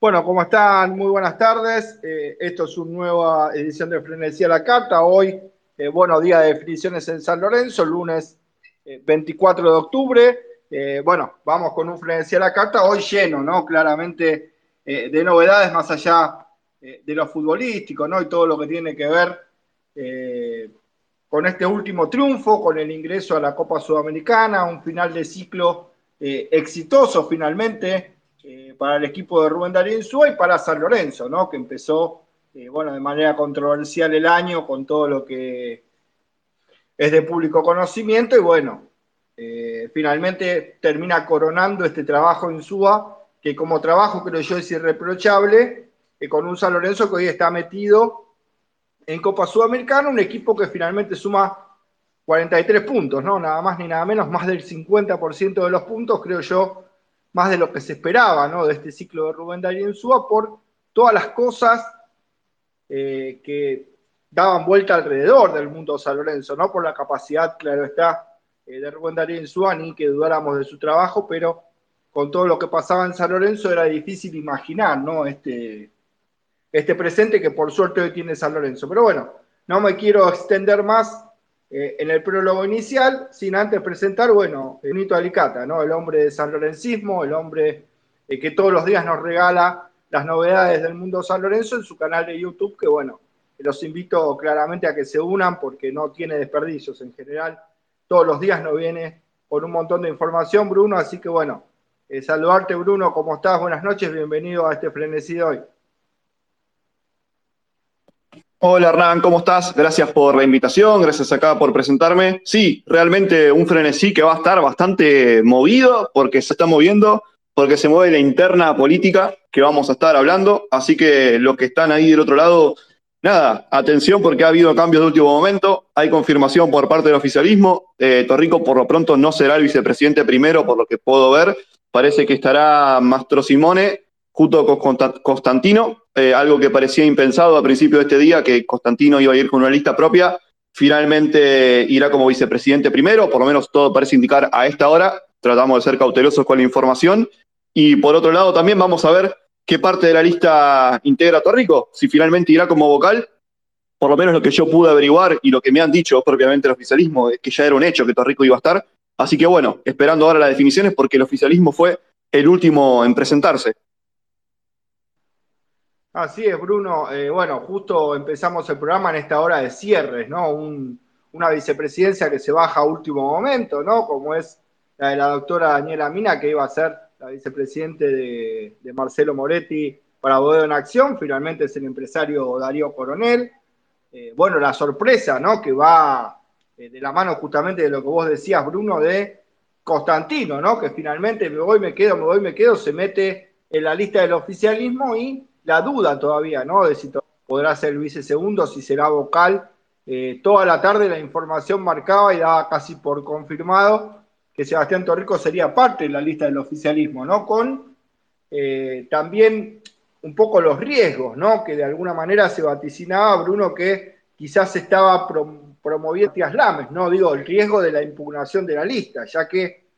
Bueno, ¿cómo están? Muy buenas tardes. Eh, esto es una nueva edición de Frenesía a la Carta. Hoy, eh, bueno, día de definiciones en San Lorenzo, lunes eh, 24 de octubre. Eh, bueno, vamos con un Frenesía a la Carta, hoy lleno, ¿no? Claramente eh, de novedades más allá eh, de lo futbolístico, ¿no? Y todo lo que tiene que ver eh, con este último triunfo, con el ingreso a la Copa Sudamericana, un final de ciclo eh, exitoso finalmente eh, para el equipo de Rubén Darío y para San Lorenzo, ¿no? Que empezó, eh, bueno, de manera controversial el año con todo lo que es de público conocimiento y bueno, eh, finalmente termina coronando este trabajo en SUA, que como trabajo creo yo es irreprochable, con un San Lorenzo que hoy está metido en Copa Sudamericana, un equipo que finalmente suma 43 puntos, ¿no? Nada más ni nada menos, más del 50% de los puntos, creo yo, más de lo que se esperaba, ¿no? De este ciclo de Rubén Darío Insúa, por todas las cosas eh, que daban vuelta alrededor del mundo San Lorenzo, ¿no? Por la capacidad, claro está, eh, de Rubén Darío ni que dudáramos de su trabajo, pero con todo lo que pasaba en San Lorenzo era difícil imaginar, ¿no? Este, este presente que por suerte hoy tiene San Lorenzo. Pero bueno, no me quiero extender más eh, en el prólogo inicial, sin antes presentar, bueno, Nito Alicata, ¿no? El hombre de San Lorencismo, el hombre eh, que todos los días nos regala las novedades del mundo San Lorenzo en su canal de YouTube, que bueno, los invito claramente a que se unan porque no tiene desperdicios en general. Todos los días nos viene con un montón de información, Bruno, así que bueno, eh, saludarte, Bruno, ¿cómo estás? Buenas noches, bienvenido a este frenesí hoy. Hola Hernán, ¿cómo estás? Gracias por la invitación, gracias acá por presentarme. Sí, realmente un frenesí que va a estar bastante movido porque se está moviendo, porque se mueve la interna política que vamos a estar hablando. Así que los que están ahí del otro lado, nada, atención porque ha habido cambios de último momento, hay confirmación por parte del oficialismo. Eh, Torrico por lo pronto no será el vicepresidente primero, por lo que puedo ver. Parece que estará Mastro Simone junto con Constantino, eh, algo que parecía impensado a principio de este día, que Constantino iba a ir con una lista propia, finalmente irá como vicepresidente primero, por lo menos todo parece indicar a esta hora, tratamos de ser cautelosos con la información, y por otro lado también vamos a ver qué parte de la lista integra Torrico, si finalmente irá como vocal, por lo menos lo que yo pude averiguar y lo que me han dicho propiamente el oficialismo, es que ya era un hecho que Torrico iba a estar, así que bueno, esperando ahora las definiciones porque el oficialismo fue el último en presentarse. Así es, Bruno. Eh, bueno, justo empezamos el programa en esta hora de cierres, ¿no? Un, una vicepresidencia que se baja a último momento, ¿no? Como es la de la doctora Daniela Mina, que iba a ser la vicepresidente de, Marcelo Moretti para Bodeo en Acción. Finalmente es el empresario Darío Coronel. Eh, bueno, la sorpresa, ¿no? Que va eh, de la mano justamente de lo que vos decías, Bruno, de Constantino, ¿no? Que finalmente me voy, me quedo, me voy, me quedo, se mete en la lista del oficialismo y la duda todavía, ¿no? De si podrá ser el vice segundo, si será vocal. Eh, toda la tarde la información marcaba y daba casi por confirmado que Sebastián Torrico sería parte de la lista del oficialismo, ¿no? Con eh, también un poco los riesgos, ¿no? Que de alguna manera se vaticinaba, Bruno, que quizás estaba prom promoviendo Tías Lames, ¿no? Digo, el riesgo de la impugnación de la lista, ya que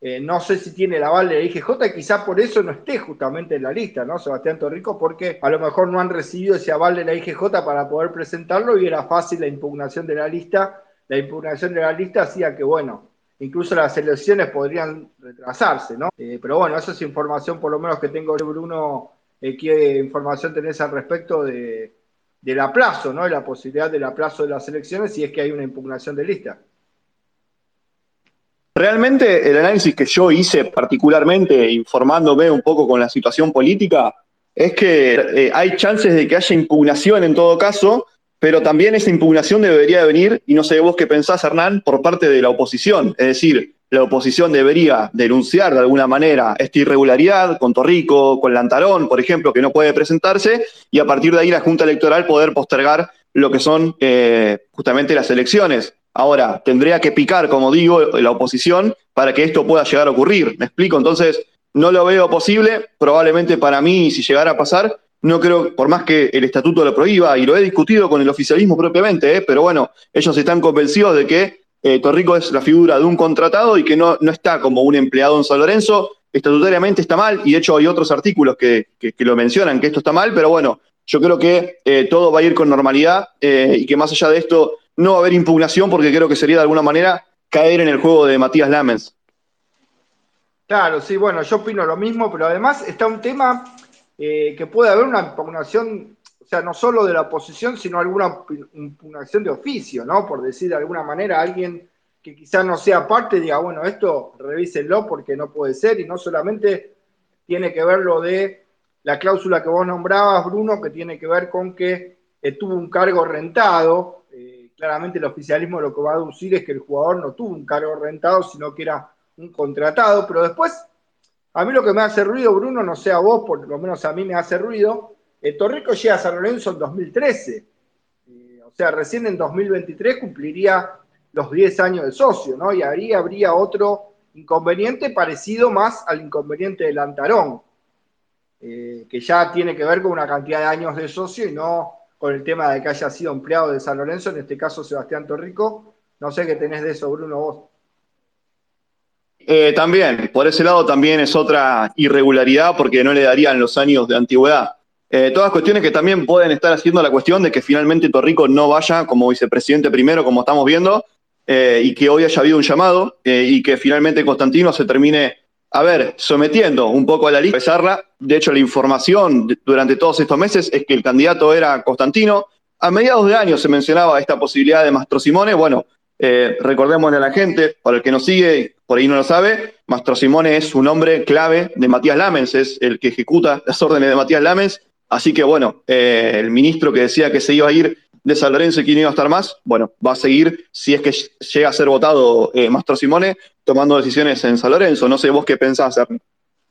eh, no sé si tiene el aval de la IGJ quizá por eso no esté justamente en la lista, ¿no? Sebastián Torrico, porque a lo mejor no han recibido ese aval de la IGJ para poder presentarlo y era fácil la impugnación de la lista. La impugnación de la lista hacía que, bueno, incluso las elecciones podrían retrasarse, ¿no? Eh, pero bueno, esa es información por lo menos que tengo, Bruno, eh, ¿qué información tenés al respecto de, del aplazo, ¿no? Y la posibilidad del aplazo de las elecciones si es que hay una impugnación de lista. Realmente el análisis que yo hice particularmente informándome un poco con la situación política es que eh, hay chances de que haya impugnación en todo caso, pero también esa impugnación debería de venir, y no sé vos qué pensás, Hernán, por parte de la oposición. Es decir, la oposición debería denunciar de alguna manera esta irregularidad con Torrico, con Lantarón, por ejemplo, que no puede presentarse, y a partir de ahí la Junta Electoral poder postergar lo que son eh, justamente las elecciones. Ahora, tendría que picar, como digo, la oposición para que esto pueda llegar a ocurrir. ¿Me explico? Entonces, no lo veo posible. Probablemente para mí, si llegara a pasar, no creo, por más que el estatuto lo prohíba, y lo he discutido con el oficialismo propiamente, ¿eh? pero bueno, ellos están convencidos de que eh, Torrico es la figura de un contratado y que no, no está como un empleado en San Lorenzo. Estatutariamente está mal, y de hecho hay otros artículos que, lo mencionan, que esto está mal, pero bueno, yo creo que eh, todo va a ir con normalidad y que más allá de esto no va a haber impugnación porque creo que sería de alguna manera caer en el juego de Matías Lamens. Claro, sí, bueno, yo opino lo mismo, pero además está un tema eh, que puede haber una impugnación, o sea, no solo de la oposición, sino alguna impugnación de oficio, ¿no? Por decir de alguna manera, alguien que quizás no sea parte diga, bueno, esto revísenlo porque no puede ser, y no solamente tiene que ver lo de la cláusula que vos nombrabas, Bruno, que tiene que ver con que eh, tuvo un cargo rentado. Eh, claramente el oficialismo lo que va a aducir es que el jugador no tuvo un cargo rentado, sino que era un contratado, pero después a mí lo que me hace ruido, Bruno, no sé a vos, por lo menos a mí me hace ruido, el Torrico llega a San Lorenzo en 2013. Eh, o sea, recién en 2023 cumpliría los 10 años de socio, ¿no? Y ahí habría otro inconveniente parecido más al inconveniente del Antarón, eh, que ya tiene que ver con una cantidad de años de socio y no con el tema de que haya sido empleado de San Lorenzo, en este caso Sebastián Torrico. No sé qué tenés de eso, Bruno, vos. Eh, también, por ese lado también es otra irregularidad porque no le darían los años de antigüedad. Eh, todas cuestiones que también pueden estar haciendo la cuestión de que finalmente Torrico no vaya como vicepresidente primero, como estamos viendo, eh, y que hoy haya habido un llamado y que finalmente Constantino se termine, a ver, sometiendo un poco a la lista. De hecho, la información durante todos estos meses es que el candidato era Constantino. A mediados de año se mencionaba esta posibilidad de Mastro Simone. Bueno, recordémosle a la gente, para el que nos sigue, por ahí no lo sabe, Mastro Simone es un hombre clave de Matías Lamens, es el que ejecuta las órdenes de Matías Lamens. Así que bueno, eh, el ministro que decía que se iba a ir de San Lorenzo y no iba a estar más, bueno, va a seguir si es que llega a ser votado eh, Mastro Simone tomando decisiones en San Lorenzo. No sé vos qué pensás, Ernie.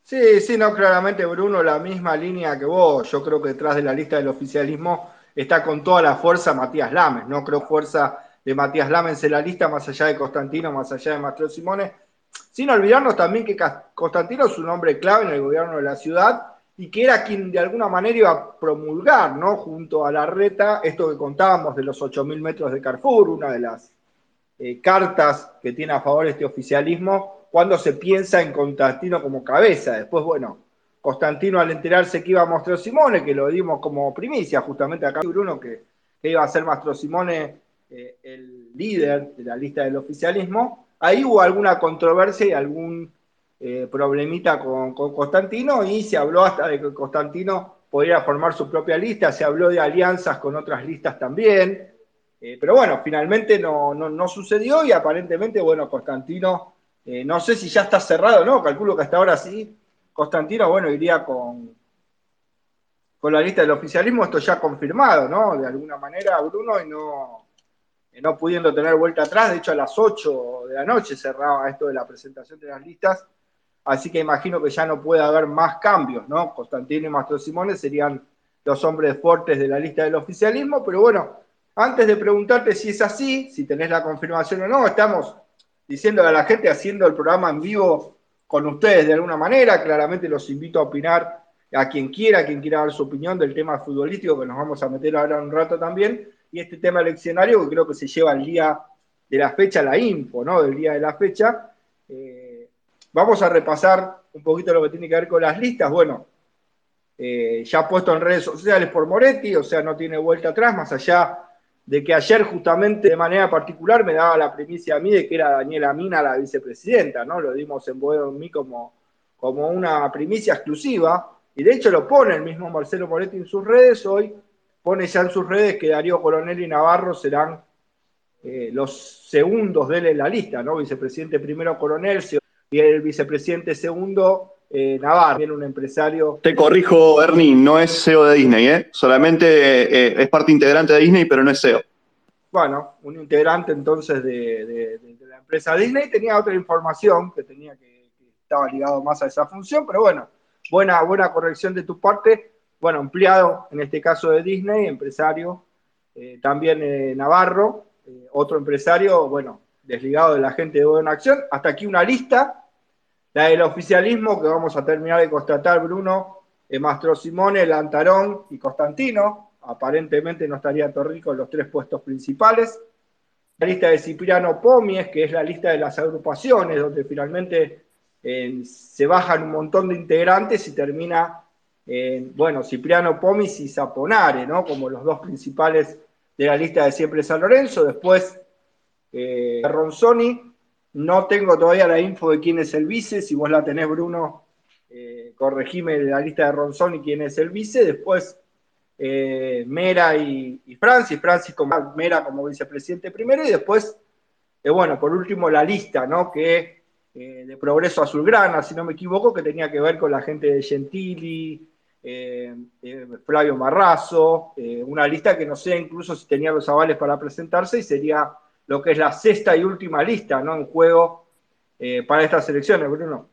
Sí, sí, no, claramente Bruno, la misma línea que vos. Yo creo que detrás de la lista del oficialismo está con toda la fuerza Matías Lamens. No creo fuerza de Matías Lamens en la lista, más allá de Constantino, más allá de Mastro Simone sin olvidarnos también que Constantino es un hombre clave en el gobierno de la ciudad y que era quien de alguna manera iba a promulgar, ¿no? Junto a la reta, esto que contábamos de los 8.000 metros de Carrefour, una de las eh, cartas que tiene a favor este oficialismo, cuando se piensa en Constantino como cabeza. Después, bueno, Constantino al enterarse que iba a Mastro Simone, que lo dimos como primicia justamente acá, Bruno, que, que iba a ser Mastro Simone eh, el líder de la lista del oficialismo, ahí hubo alguna controversia y algún eh, problemita con, Constantino y se habló hasta de que Constantino podría formar su propia lista, se habló de alianzas con otras listas también, eh, pero bueno, finalmente no, no, sucedió y aparentemente, bueno, Constantino, eh, no sé si ya está cerrado, ¿no? Calculo que hasta ahora sí, Constantino, bueno, iría con, con la lista del oficialismo, esto ya confirmado, ¿no? De alguna manera, Bruno, y no, no pudiendo tener vuelta atrás, de hecho a las 8 de la noche cerraba esto de la presentación de las listas, así que imagino que ya no puede haber más cambios, ¿no? Constantino y Mastro Simone serían los hombres fuertes de la lista del oficialismo, pero bueno, antes de preguntarte si es así, si tenés la confirmación o no, estamos diciendo a la gente, haciendo el programa en vivo con ustedes de alguna manera, claramente los invito a opinar a quien quiera, a quien quiera dar su opinión del tema futbolístico, que nos vamos a meter ahora un rato también, y este tema eleccionario que creo que se lleva al día de la fecha, la info, ¿no? Del día de la fecha. Eh, vamos a repasar un poquito lo que tiene que ver con las listas. Bueno, eh, ya puesto en redes sociales por Moretti, o sea, no tiene vuelta atrás, más allá de que ayer justamente de manera particular me daba la primicia a mí de que era Daniela Mina la vicepresidenta, ¿no? Lo dimos en Boedo en mí como, como una primicia exclusiva, y de hecho lo pone el mismo Marcelo Moretti en sus redes hoy, pone ya en sus redes que Darío Coronel y Navarro serán eh, los segundos de él en la lista, ¿no? Vicepresidente primero Coronel y el vicepresidente segundo eh, Navarro, también un empresario. Te corrijo, Ernie, no es CEO de Disney, ¿eh? solamente eh, es parte integrante de Disney, pero no es CEO. Bueno, un integrante entonces de, la empresa Disney tenía otra información que tenía que, que, estaba ligado más a esa función, pero bueno, buena, buena corrección de tu parte. Bueno, empleado en este caso de Disney, empresario, eh, también Navarro, otro empresario, bueno, desligado de la gente de Buena Acción. Hasta aquí una lista la del oficialismo, que vamos a terminar de constatar, Bruno, Mastro Simone, Lantarón y Constantino. Aparentemente no estaría Torrico en los tres puestos principales. La lista de Cipriano Pomies, que es la lista de las agrupaciones, donde finalmente eh, se bajan un montón de integrantes y termina, bueno, Cipriano Pomis y Zaponare, ¿no? Como los dos principales de la lista de Siempre San Lorenzo. Después, eh, Ronzoni, no tengo todavía la info de quién es el vice. Si vos la tenés, Bruno, eh, corregime la lista de Ronzón y quién es el vice. Después, eh, Mera y, Francis. Francis como Mera como vicepresidente primero. Y después, eh, bueno, por último, la lista, ¿no? Que de Progreso Azulgrana, si no me equivoco, que tenía que ver con la gente de Gentili, Flavio Marrazo, una lista que no sé incluso si tenía los avales para presentarse y sería lo que es la sexta y última lista ¿no? en juego eh, para estas elecciones, Bruno.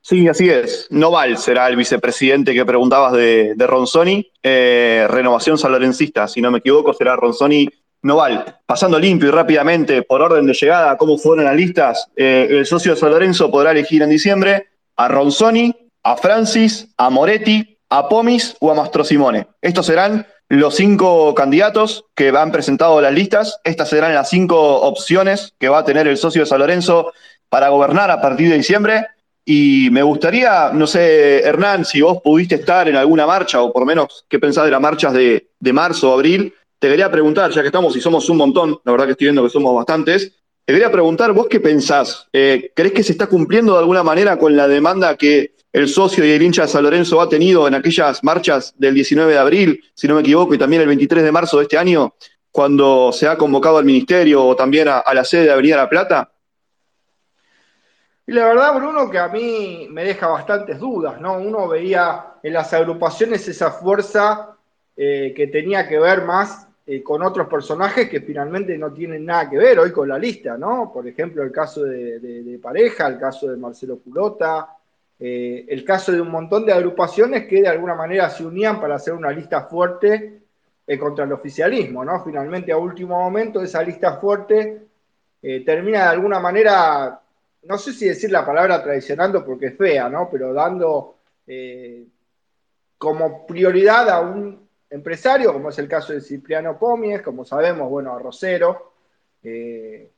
Sí, así es. Noval será el vicepresidente que preguntabas de, de Ronzoni. Eh, renovación salorencista, si no me equivoco, será Ronzoni Noval. Pasando limpio y rápidamente por orden de llegada, cómo fueron las listas, eh, el socio de San Lorenzo podrá elegir en diciembre a Ronzoni, a Francis, a Moretti, a Pomis o a Mastro Simone. Estos serán los cinco candidatos que han presentado las listas. Estas serán las cinco opciones que va a tener el socio de San Lorenzo para gobernar a partir de diciembre. Y me gustaría, no sé, Hernán, si vos pudiste estar en alguna marcha, o por lo menos qué pensás de las marchas de, marzo o abril, te quería preguntar, ya que estamos y somos un montón, la verdad que estoy viendo que somos bastantes, te quería preguntar, ¿vos qué pensás? Eh, ¿Crees que se está cumpliendo de alguna manera con la demanda que el socio y el hincha de San Lorenzo ha tenido en aquellas marchas del 19 de abril, si no me equivoco, y también el 23 de marzo de este año, cuando se ha convocado al ministerio o también a, la sede de Avenida La Plata? Y la verdad, Bruno, que a mí me deja bastantes dudas, ¿no? Uno veía en las agrupaciones esa fuerza eh, que tenía que ver más eh, con otros personajes que finalmente no tienen nada que ver hoy con la lista, ¿no? Por ejemplo, el caso de, de Pareja, el caso de Marcelo Culota, eh, el caso de un montón de agrupaciones que de alguna manera se unían para hacer una lista fuerte eh, contra el oficialismo, ¿no? Finalmente, a último momento, esa lista fuerte eh, termina de alguna manera, no sé si decir la palabra traicionando porque es fea, ¿no? Pero dando como prioridad a un empresario, como es el caso de Cipriano Pomies, como sabemos, bueno, a Rosero, que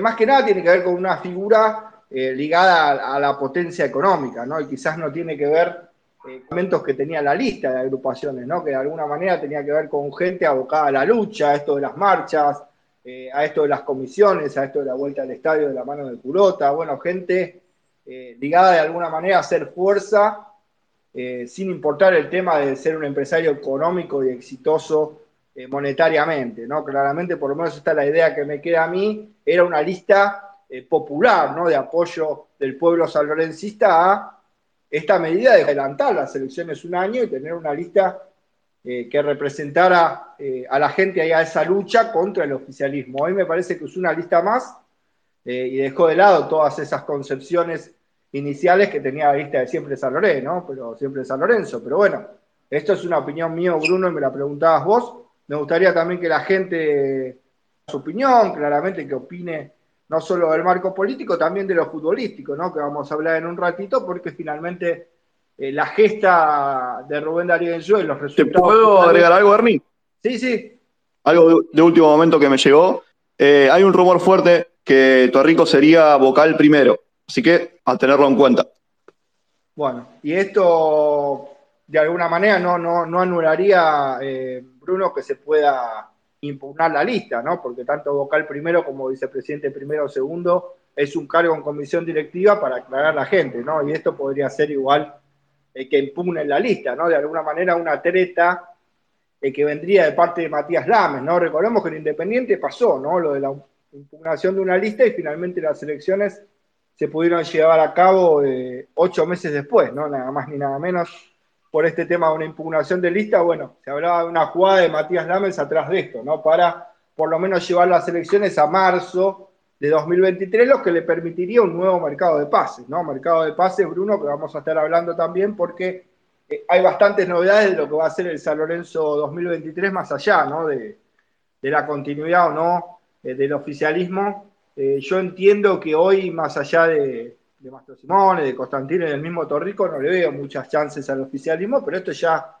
más que nada tiene que ver con una figura eh, ligada a, la potencia económica, ¿no? Y quizás no tiene que ver eh, con momentos que tenía la lista de agrupaciones, ¿no? Que de alguna manera tenía que ver con gente abocada a la lucha, a esto de las marchas, eh, a esto de las comisiones, a esto de la vuelta al estadio de la mano de Curota, bueno, gente ligada de alguna manera a hacer fuerza, sin importar el tema de ser un empresario económico y exitoso monetariamente, ¿no? Claramente, por lo menos esta es la idea que me queda a mí, era una lista eh, popular, ¿no? de apoyo del pueblo sanlorencista a esta medida de adelantar las elecciones un año y tener una lista eh, que representara eh, a la gente ahí a esa lucha contra el oficialismo. Hoy me parece que es una lista más y dejó de lado todas esas concepciones iniciales que tenía la lista de siempre San Lorenzo, ¿no? Pero siempre San Lorenzo. Pero bueno, esto es una opinión mía, Bruno, y me la preguntabas vos. Me gustaría también que la gente, su opinión, claramente que opine no solo del marco político, también de lo futbolístico, ¿no? que vamos a hablar en un ratito, porque finalmente eh, la gesta de Rubén Darío en los resultados... ¿Te puedo agregar algo, Ernie? Sí, sí. Algo de, último momento que me llegó. Eh, hay un rumor fuerte que Torrico sería vocal primero, así que a tenerlo en cuenta. Bueno, y esto de alguna manera no, no, no anularía, eh, Bruno, que se pueda impugnar la lista, ¿no? Porque tanto vocal primero como vicepresidente primero o segundo es un cargo en comisión directiva para aclarar a la gente, ¿no? Y esto podría ser igual eh, que impugnen la lista, ¿no? De alguna manera una treta eh, que vendría de parte de Matías Lames, ¿no? Recordemos que el Independiente pasó, ¿no? Lo de la impugnación de una lista y finalmente las elecciones se pudieron llevar a cabo eh, ocho meses después, ¿no? Nada más ni nada menos por este tema de una impugnación de lista, bueno, se hablaba de una jugada de Matías Lamens atrás de esto, ¿no? Para por lo menos llevar las elecciones a marzo de 2023, lo que le permitiría un nuevo mercado de pases, ¿no? Mercado de pases, Bruno, que vamos a estar hablando también porque eh, hay bastantes novedades de lo que va a ser el San Lorenzo 2023 más allá, ¿no? De, la continuidad o no eh, del oficialismo. Eh, yo entiendo que hoy, más allá de, de Mastro Simone, de Constantino y del mismo Torrico, no le veo muchas chances al oficialismo, pero esto ya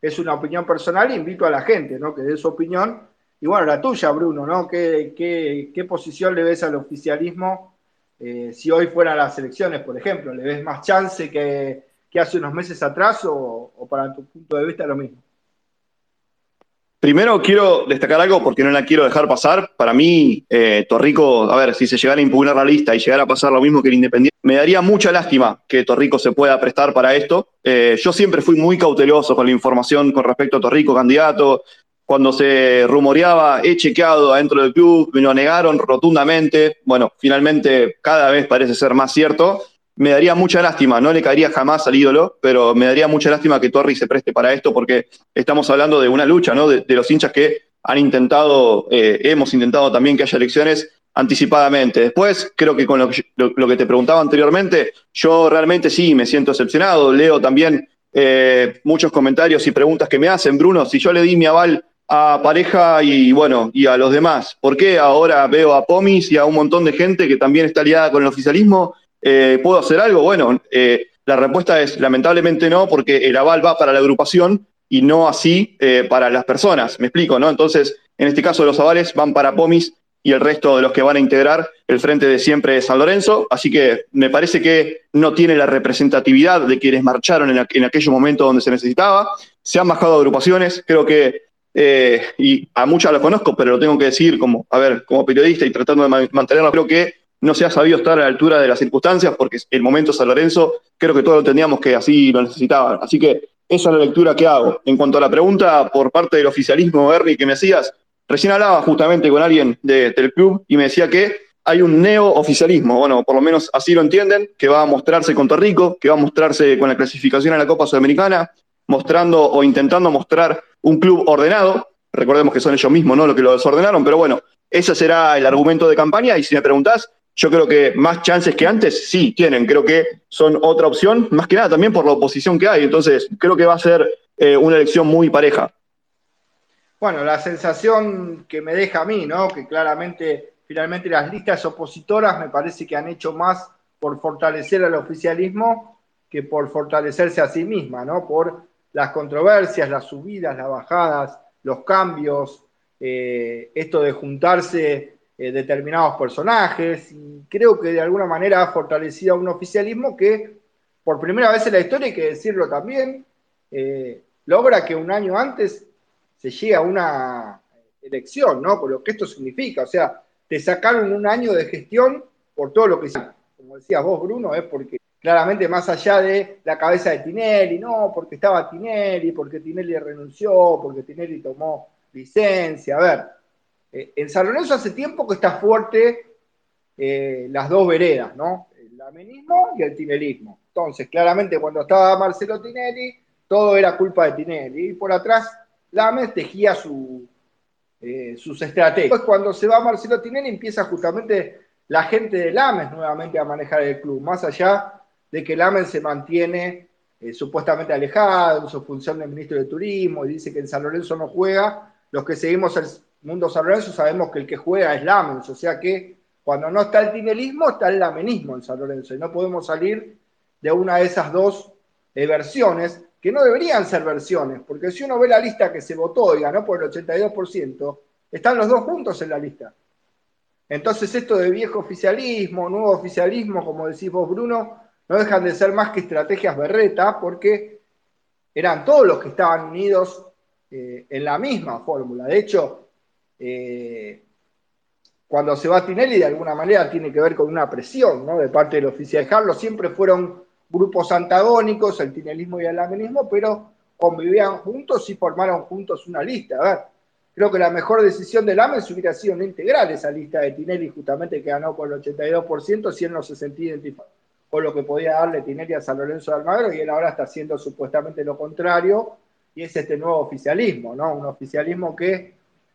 es una opinión personal invito a la gente ¿no? que dé su opinión. Y bueno, la tuya, Bruno, ¿no? ¿Qué, qué, posición le ves al oficialismo eh, si hoy fueran las elecciones, por ejemplo? ¿Le ves más chance que, hace unos meses atrás o, o para tu punto de vista lo mismo? Primero quiero destacar algo porque no la quiero dejar pasar. Para mí, eh, Torrico, a ver, si se llegara a impugnar la lista y llegara a pasar lo mismo que el Independiente, me daría mucha lástima que Torrico se pueda prestar para esto. Eh, yo siempre fui muy cauteloso con la información con respecto a Torrico, candidato. Cuando se rumoreaba, he chequeado adentro del club, me lo negaron rotundamente. Bueno, finalmente cada vez parece ser más cierto me daría mucha lástima, no le caería jamás al ídolo, pero me daría mucha lástima que Torri se preste para esto porque estamos hablando de una lucha, ¿no? De, los hinchas que han intentado, eh, hemos intentado también que haya elecciones anticipadamente. Después, creo que con lo, que te preguntaba anteriormente, yo realmente sí me siento decepcionado. Leo también eh, muchos comentarios y preguntas que me hacen. Bruno, si yo le di mi aval a pareja y bueno, y a los demás, ¿por qué ahora veo a Pomis y a un montón de gente que también está aliada con el oficialismo eh, ¿Puedo hacer algo? Bueno, eh, la respuesta es lamentablemente no, porque el aval va para la agrupación y no así eh, para las personas. Me explico, ¿no? Entonces, en este caso, los avales van para POMIS y el resto de los que van a integrar el Frente de Siempre de San Lorenzo. Así que me parece que no tiene la representatividad de quienes marcharon en, en aquellos momentos donde se necesitaba. Se han bajado agrupaciones, creo que, y a muchas las conozco, pero lo tengo que decir como, a ver, como periodista y tratando de mantenerlo, creo que no se ha sabido estar a la altura de las circunstancias, porque el momento San Lorenzo, creo que todos entendíamos que así lo necesitaban. Así que esa es la lectura que hago. En cuanto a la pregunta por parte del oficialismo, Bernie, que me hacías, recién hablaba justamente con alguien del club y me decía que hay un neo-oficialismo, bueno, por lo menos así lo entienden, que va a mostrarse con Torrico, que va a mostrarse con la clasificación a la Copa Sudamericana, mostrando o intentando mostrar un club ordenado. Recordemos que son ellos mismos, ¿no? Lo que lo desordenaron, pero bueno, ese será el argumento de campaña. Y si me preguntás, yo creo que más chances que antes sí tienen, creo que son otra opción, más que nada también por la oposición que hay, entonces creo que va a ser eh, una elección muy pareja. Bueno, la sensación que me deja a mí, ¿no? Que claramente, finalmente las listas opositoras me parece que han hecho más por fortalecer al oficialismo que por fortalecerse a sí misma, ¿no? Por las controversias, las subidas, las bajadas, los cambios, eh, esto de juntarse eh, determinados personajes y creo que de alguna manera ha fortalecido a un oficialismo que por primera vez en la historia, hay que decirlo también, eh, logra que un año antes se llegue a una elección, ¿no? Por lo que esto significa, o sea, te sacaron un año de gestión por todo lo que hicieron. Como decías vos, Bruno, es porque claramente más allá de la cabeza de Tinelli, no, porque estaba Tinelli, porque Tinelli renunció, porque Tinelli tomó licencia, a ver, eh, en San Lorenzo hace tiempo que está fuerte eh, las dos veredas, ¿no? El amenismo y el tinelismo. Entonces, claramente cuando estaba Marcelo Tinelli, todo era culpa de Tinelli. Y por atrás, Lames tejía su, eh, sus estrategias. Después, cuando se va Marcelo Tinelli, empieza justamente la gente de Lames nuevamente a manejar el club, más allá de que Lames se mantiene supuestamente alejado en su función de ministro de Turismo y dice que en San Lorenzo no juega. Los que seguimos mundo San Lorenzo sabemos que el que juega es Lamens, o sea que cuando no está el tinelismo, está el lamenismo en San Lorenzo, y no podemos salir de una de esas dos eh, versiones, que no deberían ser versiones, porque si uno ve la lista que se votó y ganó por el 82%, están los dos juntos en la lista. Entonces esto de viejo oficialismo, nuevo oficialismo, como decís vos Bruno, no dejan de ser más que estrategias berreta, porque eran todos los que estaban unidos eh, en la misma fórmula. De hecho, eh, cuando se va Tinelli de alguna manera tiene que ver con una presión ¿no? de parte del oficial Carlos. Siempre fueron grupos antagónicos, el tinelismo y el amenismo, pero convivían juntos y formaron juntos una lista. A ver, creo que la mejor decisión del AMES hubiera sido no integrar esa lista de Tinelli, justamente que ganó por el 82%, si él no se sentía identificado con lo que podía darle Tinelli a San Lorenzo de Almagro, y él ahora está haciendo supuestamente lo contrario, y es este nuevo oficialismo, ¿no? Un oficialismo que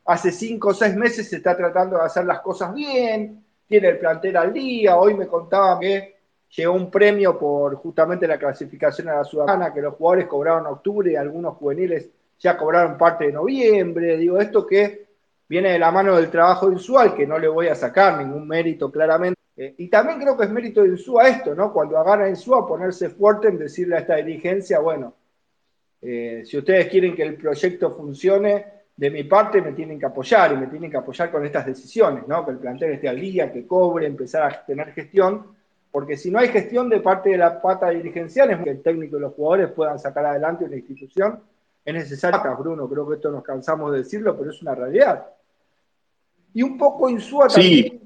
hace cinco o seis meses se está tratando de hacer las cosas bien, tiene el plantel al día, hoy me contaban que llegó un premio por justamente la clasificación a la Sudamericana, que los jugadores cobraron en octubre y algunos juveniles ya cobraron parte de noviembre, digo, esto que viene de la mano del trabajo Insúa, que no le voy a sacar ningún mérito claramente, eh, y también creo que es mérito de Insúa esto, ¿no? Cuando agarra Insúa ponerse fuerte en decirle a esta dirigencia, bueno, eh, si ustedes quieren que el proyecto funcione, de mi parte me tienen que apoyar y me tienen que apoyar con estas decisiones, ¿no? Que el plantel esté al día, que cobre, empezar a tener gestión, porque si no hay gestión de parte de la pata dirigencial, es que el técnico y los jugadores puedan sacar adelante una institución. Es necesario, Bruno, creo que esto nos cansamos de decirlo, pero es una realidad. Y un poco Insúa también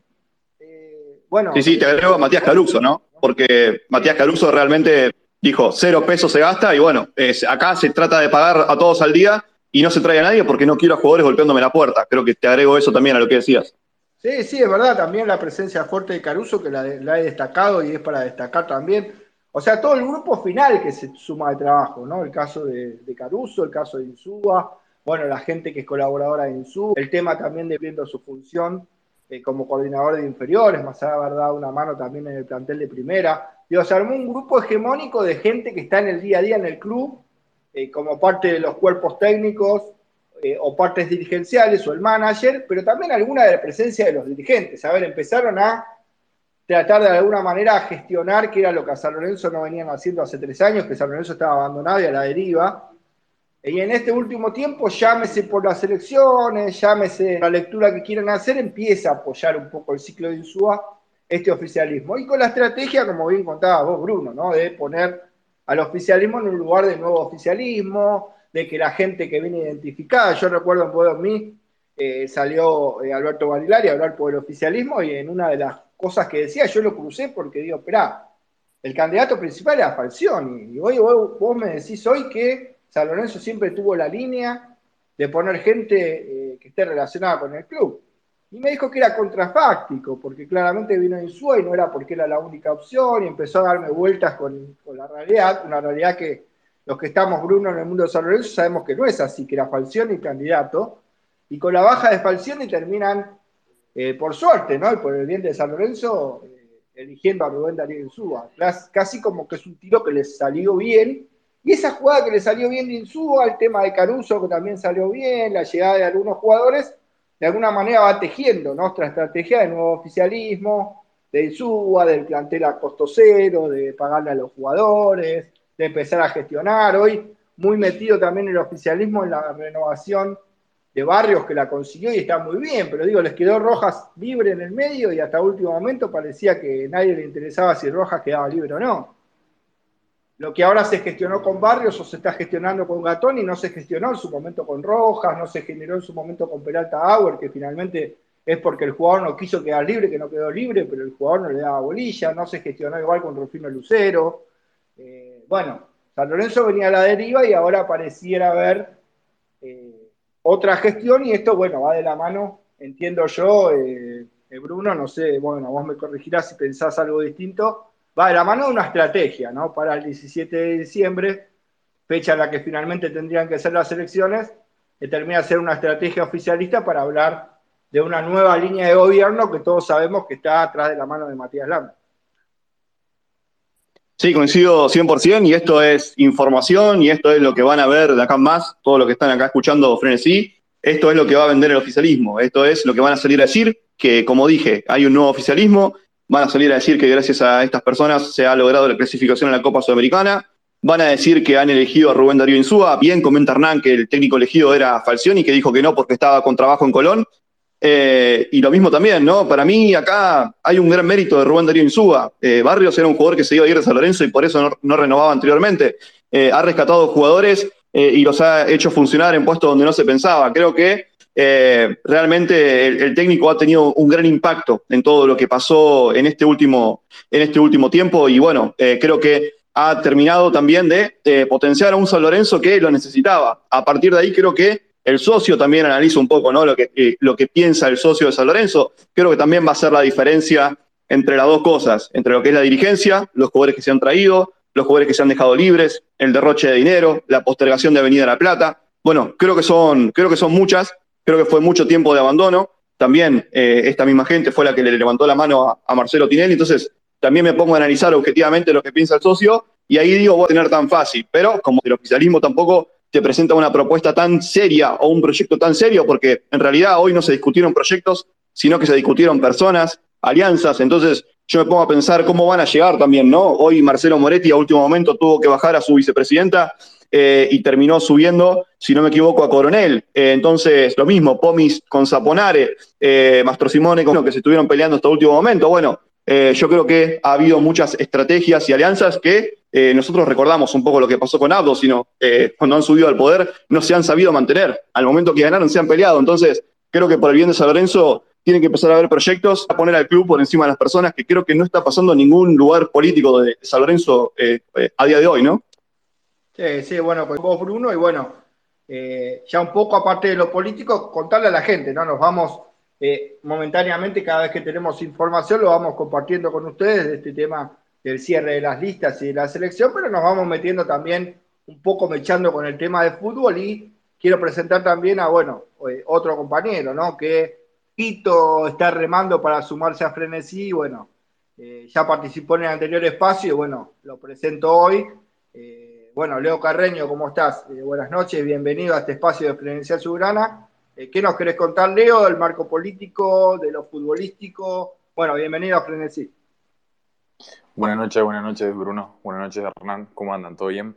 sí, sí, te agrego a Matías Caruso, ¿no? Porque Matías Caruso realmente dijo, cero pesos se gasta y bueno, acá se trata de pagar a todos al día y no se trae a nadie porque no quiero a jugadores golpeándome la puerta. Creo que te agrego eso también a lo que decías. Sí, sí, es verdad, también la presencia fuerte de Caruso, que la, he destacado y es para destacar también. O sea, todo el grupo final que se suma de trabajo, ¿no? El caso de, Caruso, el caso de Insúa, bueno, la gente que es colaboradora de Insúa, el tema también de viendo su función eh, como coordinador de inferiores, más allá de haber dado una mano también en el plantel de primera. Digo, se armó un grupo hegemónico de gente que está en el día a día en el club, eh, como parte de los cuerpos técnicos eh, o partes dirigenciales o el manager, pero también alguna de la presencia de los dirigentes. A ver, empezaron a tratar de alguna manera a gestionar, que era lo que a San Lorenzo no venían haciendo hace tres años, que San Lorenzo estaba abandonado y a la deriva, y en este último tiempo, llámese por las elecciones, llámese la lectura que quieran hacer, empieza a apoyar un poco el ciclo de Insúa este oficialismo. Y con la estrategia, como bien contabas vos, Bruno, ¿no? de poner al oficialismo en un lugar de nuevo oficialismo, de que la gente que viene identificada, yo recuerdo en Pueblo Mí, eh, salió eh, Alberto Barilari a hablar por el oficialismo y en una de las cosas que decía, yo lo crucé porque digo, espera, el candidato principal era Falcioni, y hoy vos me decís hoy que San Lorenzo siempre tuvo la línea de poner gente eh, que esté relacionada con el club. Y me dijo que era contrafáctico, porque claramente vino Insúa y no era porque era la única opción, y empezó a darme vueltas con, la realidad, una realidad que los que estamos, Bruno, en el mundo de San Lorenzo sabemos que no es así, que era Falcioni candidato, y con la baja de Falcioni terminan, eh, por suerte, ¿no? Y por el bien de San Lorenzo, eh, eligiendo a Rubén Darío Insúa. Casi como que es un tiro que les salió bien, y esa jugada que le salió bien de Insúa, el tema de Caruso que también salió bien, la llegada de algunos jugadores, de alguna manera va tejiendo nuestra estrategia de nuevo oficialismo, de Insúa, del plantel a costo cero, de pagarle a los jugadores, de empezar a gestionar. Hoy muy metido también el oficialismo en la renovación de barrios que la consiguió y está muy bien, pero digo, les quedó Rojas libre en el medio y hasta último momento parecía que nadie le interesaba si Rojas quedaba libre o no. Lo que ahora se gestionó con Barrios o se está gestionando con Gatón y no se gestionó en su momento con Rojas, no se generó en su momento con Peralta Auer, que finalmente es porque el jugador no quiso quedar libre, que no quedó libre, pero el jugador no le daba bolilla, no se gestionó igual con Rufino Lucero. Eh, bueno, San Lorenzo venía a la deriva y ahora pareciera haber eh, otra gestión y esto, bueno, va de la mano, entiendo yo, eh, Bruno, no sé, bueno, vos me corregirás si pensás algo distinto, va de la mano de una estrategia, ¿no? Para el 17 de diciembre, fecha en la que finalmente tendrían que ser las elecciones, que termina de ser una estrategia oficialista para hablar de una nueva línea de gobierno que todos sabemos que está atrás de la mano de Matías Landa. Sí, coincido 100% y esto es información y esto es lo que van a ver de acá más, todos los que están acá escuchando Frenesí, esto es lo que va a vender el oficialismo, esto es lo que van a salir a decir, que como dije, hay un nuevo oficialismo, van a salir a decir que gracias a estas personas se ha logrado la clasificación en la Copa Sudamericana, van a decir que han elegido a Rubén Darío Insúa, bien comenta Hernán que el técnico elegido era Falcioni, que dijo que no porque estaba con trabajo en Colón, eh, y lo mismo también, ¿no? Para mí acá hay un gran mérito de Rubén Darío Insúa. Eh, Barrios era un jugador que se iba a ir de San Lorenzo y por eso no, renovaba anteriormente. Eh, ha rescatado jugadores y los ha hecho funcionar en puestos donde no se pensaba. Creo que eh, realmente el, técnico ha tenido un gran impacto en todo lo que pasó en este último, en este último tiempo y bueno, eh, creo que ha terminado también de potenciar a un San Lorenzo que lo necesitaba. A partir de ahí creo que el socio también analiza un poco ¿no? lo, que, eh, lo que piensa el socio de San Lorenzo, creo que también va a ser la diferencia entre las dos cosas, entre lo que es la dirigencia, los jugadores que se han traído, los jugadores que se han dejado libres, el derroche de dinero, la postergación de Avenida La Plata. Bueno, creo que son, creo que son muchas, creo que fue mucho tiempo de abandono. También eh, esta misma gente fue la que le levantó la mano a, Marcelo Tinelli, entonces también me pongo a analizar objetivamente lo que piensa el socio y ahí digo, voy a tener tan fácil, pero como el oficialismo tampoco te presenta una propuesta tan seria o un proyecto tan serio, porque en realidad hoy no se discutieron proyectos, sino que se discutieron personas, alianzas, entonces yo me pongo a pensar cómo van a llegar también, ¿no? Hoy Marcelo Moretti a último momento tuvo que bajar a su vicepresidenta eh, y terminó subiendo, si no me equivoco, a Coronel. Eh, entonces, lo mismo, Pomis con Zaponare, eh, Mastro Simone, con, que se estuvieron peleando hasta último momento. Bueno, yo creo que ha habido muchas estrategias y alianzas que nosotros recordamos un poco lo que pasó con Abdo, sino cuando han subido al poder no se han sabido mantener. Al momento que ganaron se han peleado. Entonces, creo que por el bien de San Lorenzo tienen que empezar a haber proyectos, a poner al club por encima de las personas, que creo que no está pasando en ningún lugar político de San Lorenzo eh, eh, a día de hoy, ¿no? Sí, sí, bueno, con vos, Bruno, y bueno, eh, ya un poco aparte de lo político, contarle a la gente, ¿no? Nos vamos momentáneamente, cada vez que tenemos información, lo vamos compartiendo con ustedes de este tema del cierre de las listas y de la selección, pero nos vamos metiendo también un poco mechando con el tema de fútbol y quiero presentar también a, bueno, otro compañero, ¿no? Que Quito está remando para sumarse a Frenesí, bueno, eh, ya participó en el anterior espacio, y bueno, lo presento hoy. Eh, bueno, Leo Carreño, ¿cómo estás? Eh, buenas noches, bienvenido a este espacio de Frenencial Soberana. ¿Qué nos querés contar, Leo, del marco político, de lo futbolístico? Bueno, bienvenido a Frenesí. Buenas noches, buenas noches, Bruno. Buenas noches, Hernán. ¿Cómo andan? ¿Todo bien?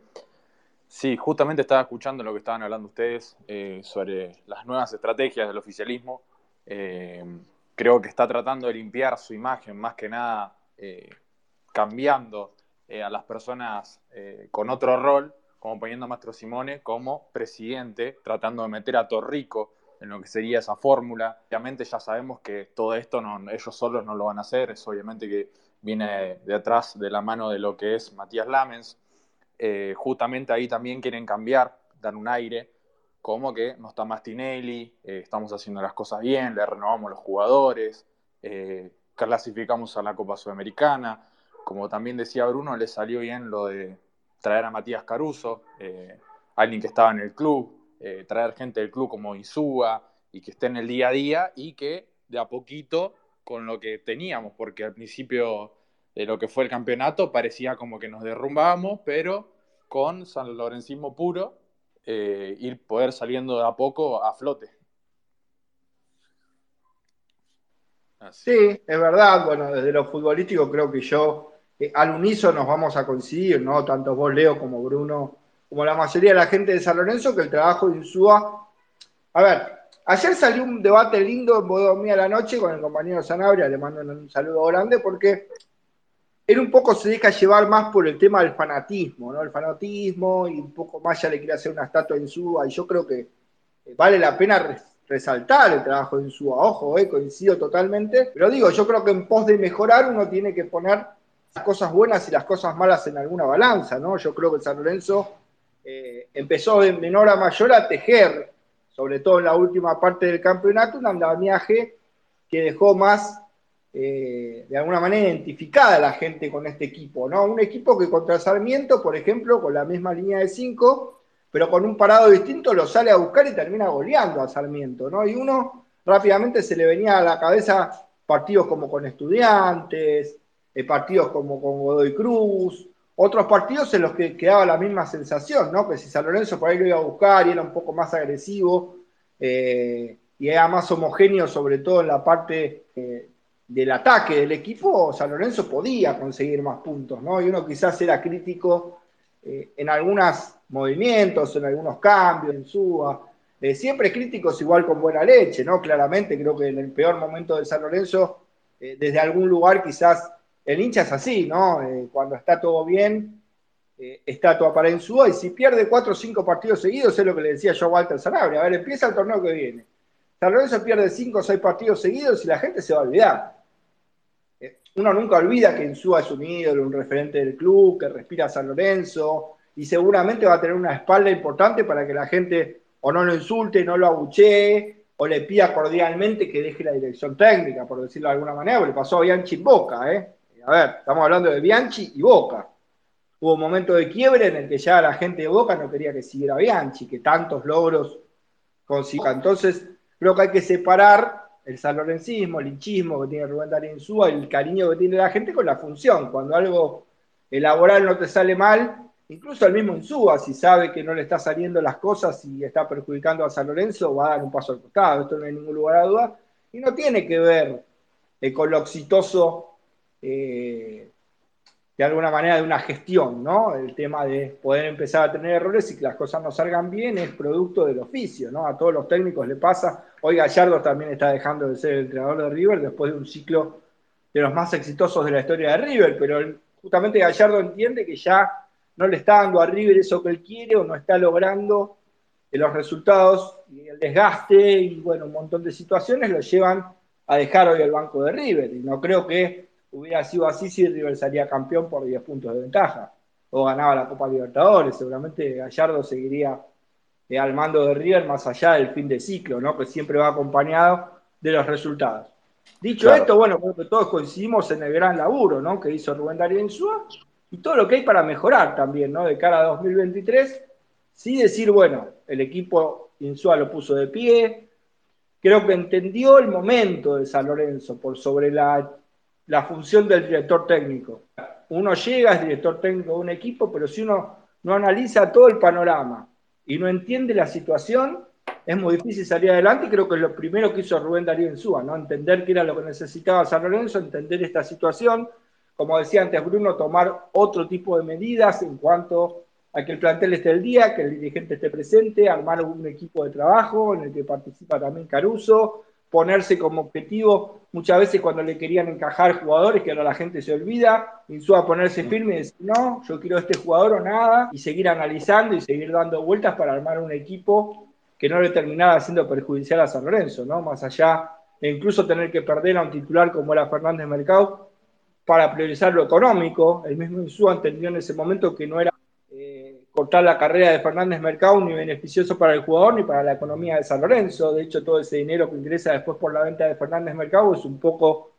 Sí, justamente estaba escuchando lo que estaban hablando ustedes sobre las nuevas estrategias del oficialismo eh, creo que está tratando de limpiar su imagen, más que nada eh, cambiando eh, a las personas con otro rol, como poniendo a Mastro Simone como presidente, tratando de meter a Torrico en lo que sería esa fórmula. Obviamente ya sabemos que todo esto ellos solos no lo van a hacer, es obviamente que viene de atrás de la mano de lo que es Matías Lamens. justamente ahí también quieren cambiar, dar un aire como que no está Mastinelli, eh, estamos haciendo las cosas bien, le renovamos los jugadores, eh, clasificamos a la Copa Sudamericana. Como también decía Bruno, le salió bien lo de traer a Matías Caruso, eh, alguien que estaba en el club, traer gente del club como Insúa y que esté en el día a día y que de a poquito con lo que teníamos, porque al principio de lo que fue el campeonato parecía como que nos derrumbábamos, pero con San Lorencismo puro eh, ir poder saliendo de a poco a flote. Sí, es verdad. Bueno, desde lo futbolístico creo que yo, eh, al uniso nos vamos a coincidir, ¿no? Tanto vos, Leo, como Bruno, como la mayoría de la gente de San Lorenzo, que el trabajo de Insúa. A ver, ayer salió un debate lindo en Bodomía a la noche con el compañero Sanabria, le mando un saludo grande, porque él un poco se deja llevar más por el tema del fanatismo, ¿no? El fanatismo y un poco más ya le quiere hacer una estatua en Suba y yo creo que eh, vale la pena resaltar el trabajo de Insúa. Ojo, eh, coincido totalmente, pero digo, yo creo que en pos de mejorar uno tiene que poner las cosas buenas y las cosas malas en alguna balanza, ¿no? Yo creo que San Lorenzo eh, empezó de menor a mayor a tejer, sobre todo en la última parte del campeonato, un andamiaje que dejó más eh, de alguna manera identificada la gente con este equipo, ¿no? Un equipo que contra Sarmiento, por ejemplo, con la misma línea de cinco, pero con un parado distinto, lo sale a buscar y termina goleando a Sarmiento, ¿no? Y uno rápidamente se le venía a la cabeza partidos como con Estudiantes, eh, partidos como con Godoy Cruz, otros partidos en los que quedaba la misma sensación, ¿no? Que si San Lorenzo por ahí lo iba a buscar y era un poco más agresivo eh, y era más homogéneo, sobre todo en la parte del ataque del equipo, San Lorenzo podía conseguir más puntos, ¿no? Y uno quizás era crítico eh, en algunos movimientos, en algunos cambios, en Suba. Eh, siempre críticos igual con buena leche, ¿no? Claramente creo que en el peor momento de San Lorenzo, eh, desde algún lugar quizás el hincha es así, ¿no? cuando está todo bien, está todo para en Suba, y si pierde cuatro o cinco partidos seguidos, es lo que le decía yo a Walter Sanabria. A ver, empieza el torneo que viene. San Lorenzo pierde cinco o seis partidos seguidos y la gente se va a olvidar uno nunca olvida que Insúa es un ídolo, un referente del club, que respira San Lorenzo, y seguramente va a tener una espalda importante para que la gente o no lo insulte, no lo abuchee, o le pida cordialmente que deje la dirección técnica, por decirlo de alguna manera, porque pasó a Bianchi en Boca, ¿eh? A ver, estamos hablando de Bianchi y Boca. Hubo un momento de quiebre en el que ya la gente de Boca no quería que siguiera Bianchi, que tantos logros consiga. Entonces, creo que hay que separar el sanlorencismo, el hinchismo que tiene Rubén Darío el cariño que tiene la gente con la función. Cuando algo laboral no te sale mal, incluso el mismo Insúa, si sabe que no le está saliendo las cosas y está perjudicando a San Lorenzo, va a dar un paso al costado. Esto no hay ningún lugar a duda. Y no tiene que ver eh, con lo exitoso eh, de alguna manera de una gestión, ¿no? El tema de poder empezar a tener errores y que las cosas no salgan bien es producto del oficio, ¿no? A todos los técnicos le pasa. Hoy Gallardo también está dejando de ser el entrenador de River después de un ciclo de los más exitosos de la historia de River, pero justamente Gallardo entiende que ya no le está dando a River eso que él quiere o no está logrando los resultados y el desgaste y bueno, un montón de situaciones lo llevan a dejar hoy el banco de River. Y no creo que hubiera sido así si River salía campeón por 10 puntos de ventaja o ganaba la Copa Libertadores. Seguramente Gallardo seguiría eh, al mando de River más allá del fin de ciclo, ¿no? que siempre va acompañado de los resultados. Dicho esto, bueno, creo que todos coincidimos en el gran laburo ¿no? que hizo Rubén Darío Insúa y todo lo que hay para mejorar también, ¿no? De cara a 2023, sí decir, bueno, el equipo Insúa lo puso de pie, creo que entendió el momento de San Lorenzo por sobre la la función del director técnico. Uno llega, es director técnico de un equipo, pero si uno no analiza todo el panorama y no entiende la situación, es muy difícil salir adelante y creo que es lo primero que hizo Rubén Darío Insúa, ¿no? Entender qué era lo que necesitaba San Lorenzo, entender esta situación, como decía antes Bruno, tomar otro tipo de medidas en cuanto a que el plantel esté al día, que el dirigente esté presente, armar un equipo de trabajo en el que participa también Caruso, ponerse como objetivo muchas veces cuando le querían encajar jugadores, que ahora la gente se olvida, Insúa ponerse firme y decir, no, yo quiero este jugador o nada, y seguir analizando y seguir dando vueltas para armar un equipo que no le terminara siendo perjudicial a San Lorenzo, ¿no? Más allá de incluso tener que perder a un titular como era Fernández Mercado para priorizar lo económico. El mismo Insúa entendió en ese momento que no era cortar la carrera de Fernández Mercado ni beneficioso para el jugador ni para la economía de San Lorenzo. De hecho, todo ese dinero que ingresa después por la venta de Fernández Mercado es un poco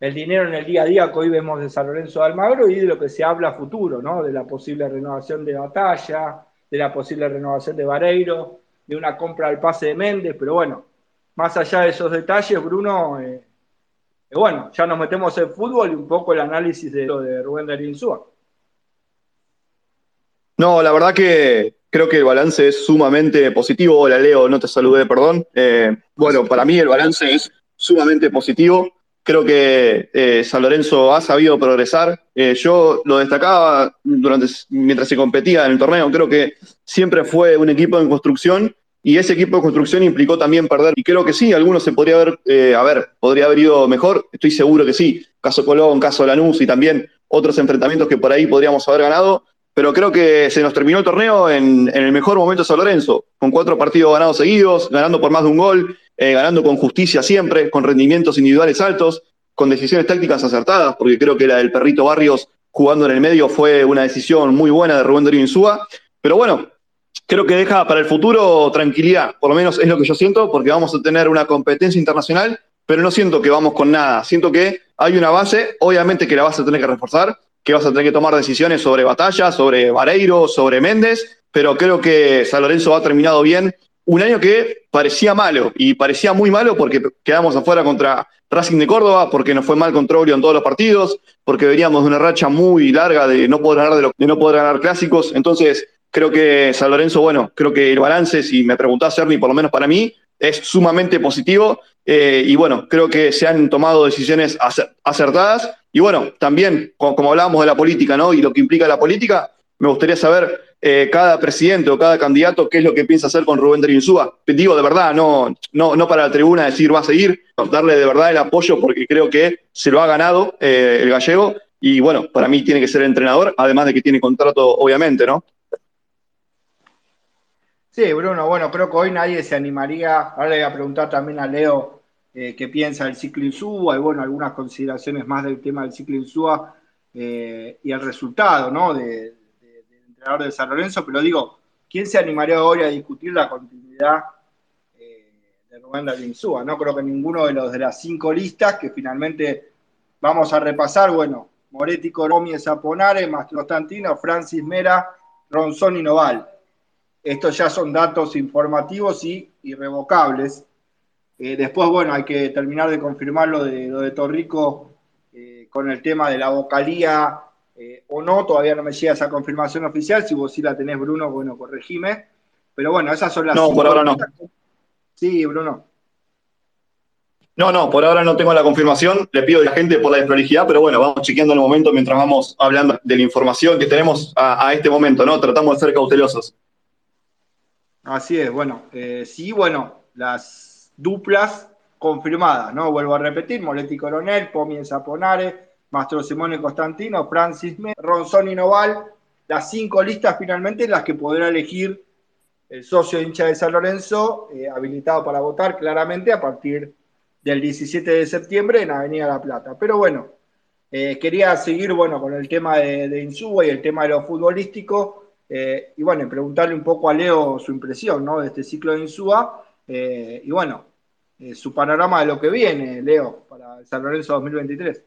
el dinero en el día a día que hoy vemos de San Lorenzo de Almagro y de lo que se habla a futuro, ¿no? De la posible renovación de Batalla, de la posible renovación de Vareiro, de una compra al pase de Méndez, pero bueno, más allá de esos detalles, Bruno, eh, eh, bueno, ya nos metemos en fútbol y un poco el análisis de lo de Rubén Darío Insúa. No, la verdad que creo que el balance es sumamente positivo. Hola Leo, no te saludé, perdón. Eh, bueno, para mí el balance es sumamente positivo. Creo que eh, San Lorenzo ha sabido progresar. Eh, yo lo destacaba durante, mientras se competía en el torneo. Creo que siempre fue un equipo en construcción y ese equipo de construcción implicó también perder. Y creo que sí, algunos se podría haber, a ver, podría haber ido mejor. Estoy seguro que sí. Caso Colón, caso Lanús y también otros enfrentamientos que por ahí podríamos haber ganado pero creo que se nos terminó el torneo en, el mejor momento de San Lorenzo, con cuatro partidos ganados seguidos, ganando por más de un gol, eh, ganando con justicia siempre, con rendimientos individuales altos, con decisiones tácticas acertadas, porque creo que la del Perrito Barrios jugando en el medio fue una decisión muy buena de Rubén Darío Insúa. Pero bueno, creo que deja para el futuro tranquilidad, por lo menos es lo que yo siento, porque vamos a tener una competencia internacional, pero no siento que vamos con nada. Siento que hay una base, obviamente que la vas a tener que reforzar, que vas a tener que tomar decisiones sobre Batalla, sobre Vareiro, sobre Méndez, pero creo que San Lorenzo ha terminado bien. Un año que parecía malo, y parecía muy malo porque quedamos afuera contra Racing de Córdoba, porque nos fue mal con en todos los partidos, porque veníamos de una racha muy larga de no poder ganar, de, no poder ganar clásicos. Entonces, creo que San Lorenzo, bueno, creo que el balance, si me preguntás, Ernie, por lo menos para mí, es sumamente positivo. Eh, y bueno, creo que se han tomado decisiones acertadas y bueno, también, como, hablábamos de la política, ¿no? Y lo que implica la política, me gustaría saber eh, cada presidente o cada candidato qué es lo que piensa hacer con Rubén Darío Insúa. Digo de verdad, no, no, no para la tribuna decir va a seguir, darle de verdad el apoyo porque creo que se lo ha ganado eh, el gallego. Y bueno, para mí tiene que ser entrenador, además de que tiene contrato, obviamente, ¿no? Sí, Bruno, bueno, creo que hoy nadie se animaría. Ahora le voy a preguntar también a Leo eh, qué piensa del ciclo Insúa y bueno, algunas consideraciones más del tema del ciclo Insúa eh, y el resultado ¿no? del entrenador de San Lorenzo, pero digo, ¿quién se animaría hoy a discutir la continuidad? eh, de Rubén Darín Insúa. No creo que ninguno de los de las cinco listas que finalmente vamos a repasar, bueno, Moretti, Coromi, Zaponare, Mastro Constantino, Francis Mera, Ronzón y Noval. Estos ya son datos informativos y irrevocables. Eh, después, bueno, hay que terminar de confirmar lo de, lo de Torrico eh, con el tema de la vocalía eh, o no. Todavía no me llega esa confirmación oficial. Si vos sí la tenés, Bruno, bueno, corregime. Pero bueno, esas son las. No, por ahora no. Sí, Bruno. No, no, por ahora no tengo la confirmación. Le pido a la gente por la desprolijidad, pero bueno, vamos chequeando en el momento mientras vamos hablando de la información que tenemos a, a este momento, ¿no? Tratamos de ser cautelosos. Así es, bueno, sí, bueno, las duplas confirmadas, ¿no? Vuelvo a repetir, Moletti Coronel, Pomi Zaponare, Mastro Simone Constantino, Francis Me, Ronzón y Noval, las cinco listas finalmente las que podrá elegir el socio hincha de San Lorenzo, eh, habilitado para votar claramente a partir del 17 de septiembre en Avenida La Plata. Pero bueno, eh, quería seguir bueno, con el tema de, de Insúa y el tema de lo futbolístico. Eh, y bueno, preguntarle un poco a Leo su impresión ¿no? de este ciclo de Insúa. Y bueno, eh, su panorama de lo que viene, Leo, para el San Lorenzo 2023.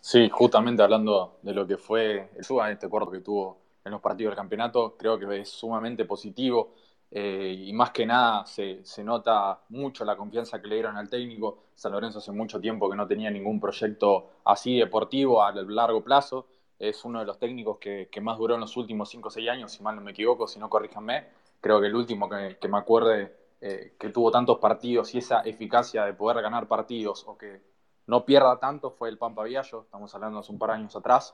Sí, justamente hablando de lo que fue el Insúa, este corto que tuvo en los partidos del campeonato, creo que es sumamente positivo. Eh, y más que nada se, se, nota mucho la confianza que le dieron al técnico. San Lorenzo hace mucho tiempo que no tenía ningún proyecto así deportivo a largo plazo. Es uno de los técnicos que, que más duró en los últimos 5 o 6 años, si mal no me equivoco, si no corríjanme. Creo que el último que, que me acuerde eh, que tuvo tantos partidos y esa eficacia de poder ganar partidos o que no pierda tanto fue el Pampa Viallo, estamos hablando hace un par de años atrás.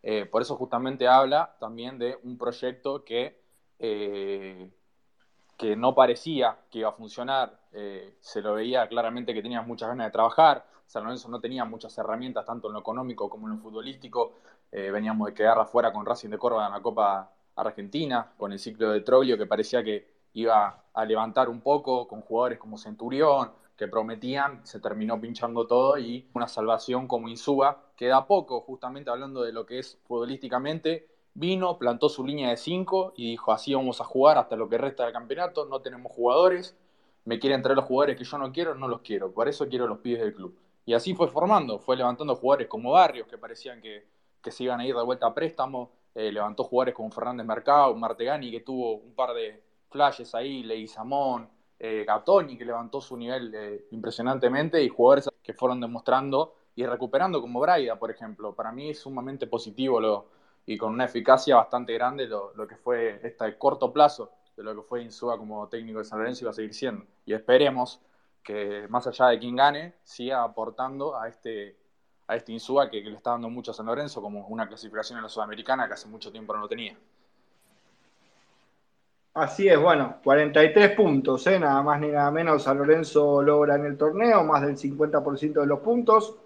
Eh, por eso justamente habla también de un proyecto que eh, que no parecía que iba a funcionar, se lo veía claramente que tenía muchas ganas de trabajar, San Lorenzo no tenía muchas herramientas, tanto en lo económico como en lo futbolístico, veníamos de quedar afuera con Racing de Córdoba en la Copa Argentina, con el ciclo de Troglio que parecía que iba a levantar un poco, con jugadores como Centurión, que prometían, se terminó pinchando todo y una salvación como Insúa, que da poco, justamente hablando de lo que es futbolísticamente, vino, plantó su línea de 5 y dijo, así vamos a jugar hasta lo que resta del campeonato, no tenemos jugadores, me quieren traer los jugadores que yo no quiero, no los quiero, por eso quiero los pibes del club. Y así fue formando, fue levantando jugadores como Barrios, que parecían que, que se iban a ir de vuelta a préstamo, eh, levantó jugadores como Fernández Mercado, Martegani, que tuvo un par de flashes ahí, Leguizamón, eh, Gatoni, que levantó su nivel eh, impresionantemente, y jugadores que fueron demostrando y recuperando como Braida, por ejemplo. Para mí es sumamente positivo lo, y con una eficacia bastante grande lo, lo, que fue este corto plazo de lo que fue Insúa como técnico de San Lorenzo y va a seguir siendo. Y esperemos que más allá de quien gane, siga aportando a este, a este Insúa que, que, le está dando mucho a San Lorenzo como una clasificación en la Sudamericana que hace mucho tiempo no tenía. Así es, bueno, 43 puntos, ¿eh? nada más ni nada menos San Lorenzo logra en el torneo, más del 50% de los puntos.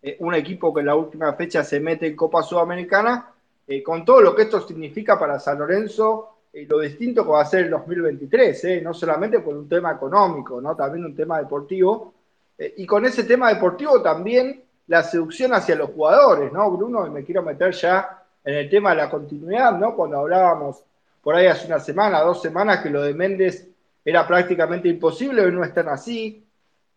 Eh, un equipo que en la última fecha se mete en Copa Sudamericana eh, con todo lo que esto significa para San Lorenzo lo distinto que va a ser el 2023, eh, no solamente por un tema económico, ¿no? también un tema deportivo, y con ese tema deportivo también la seducción hacia los jugadores, ¿no, Bruno? Y me quiero meter ya en el tema de la continuidad, ¿no? Cuando hablábamos por ahí hace una semana, dos semanas, que lo de Méndez era prácticamente imposible, hoy no están así,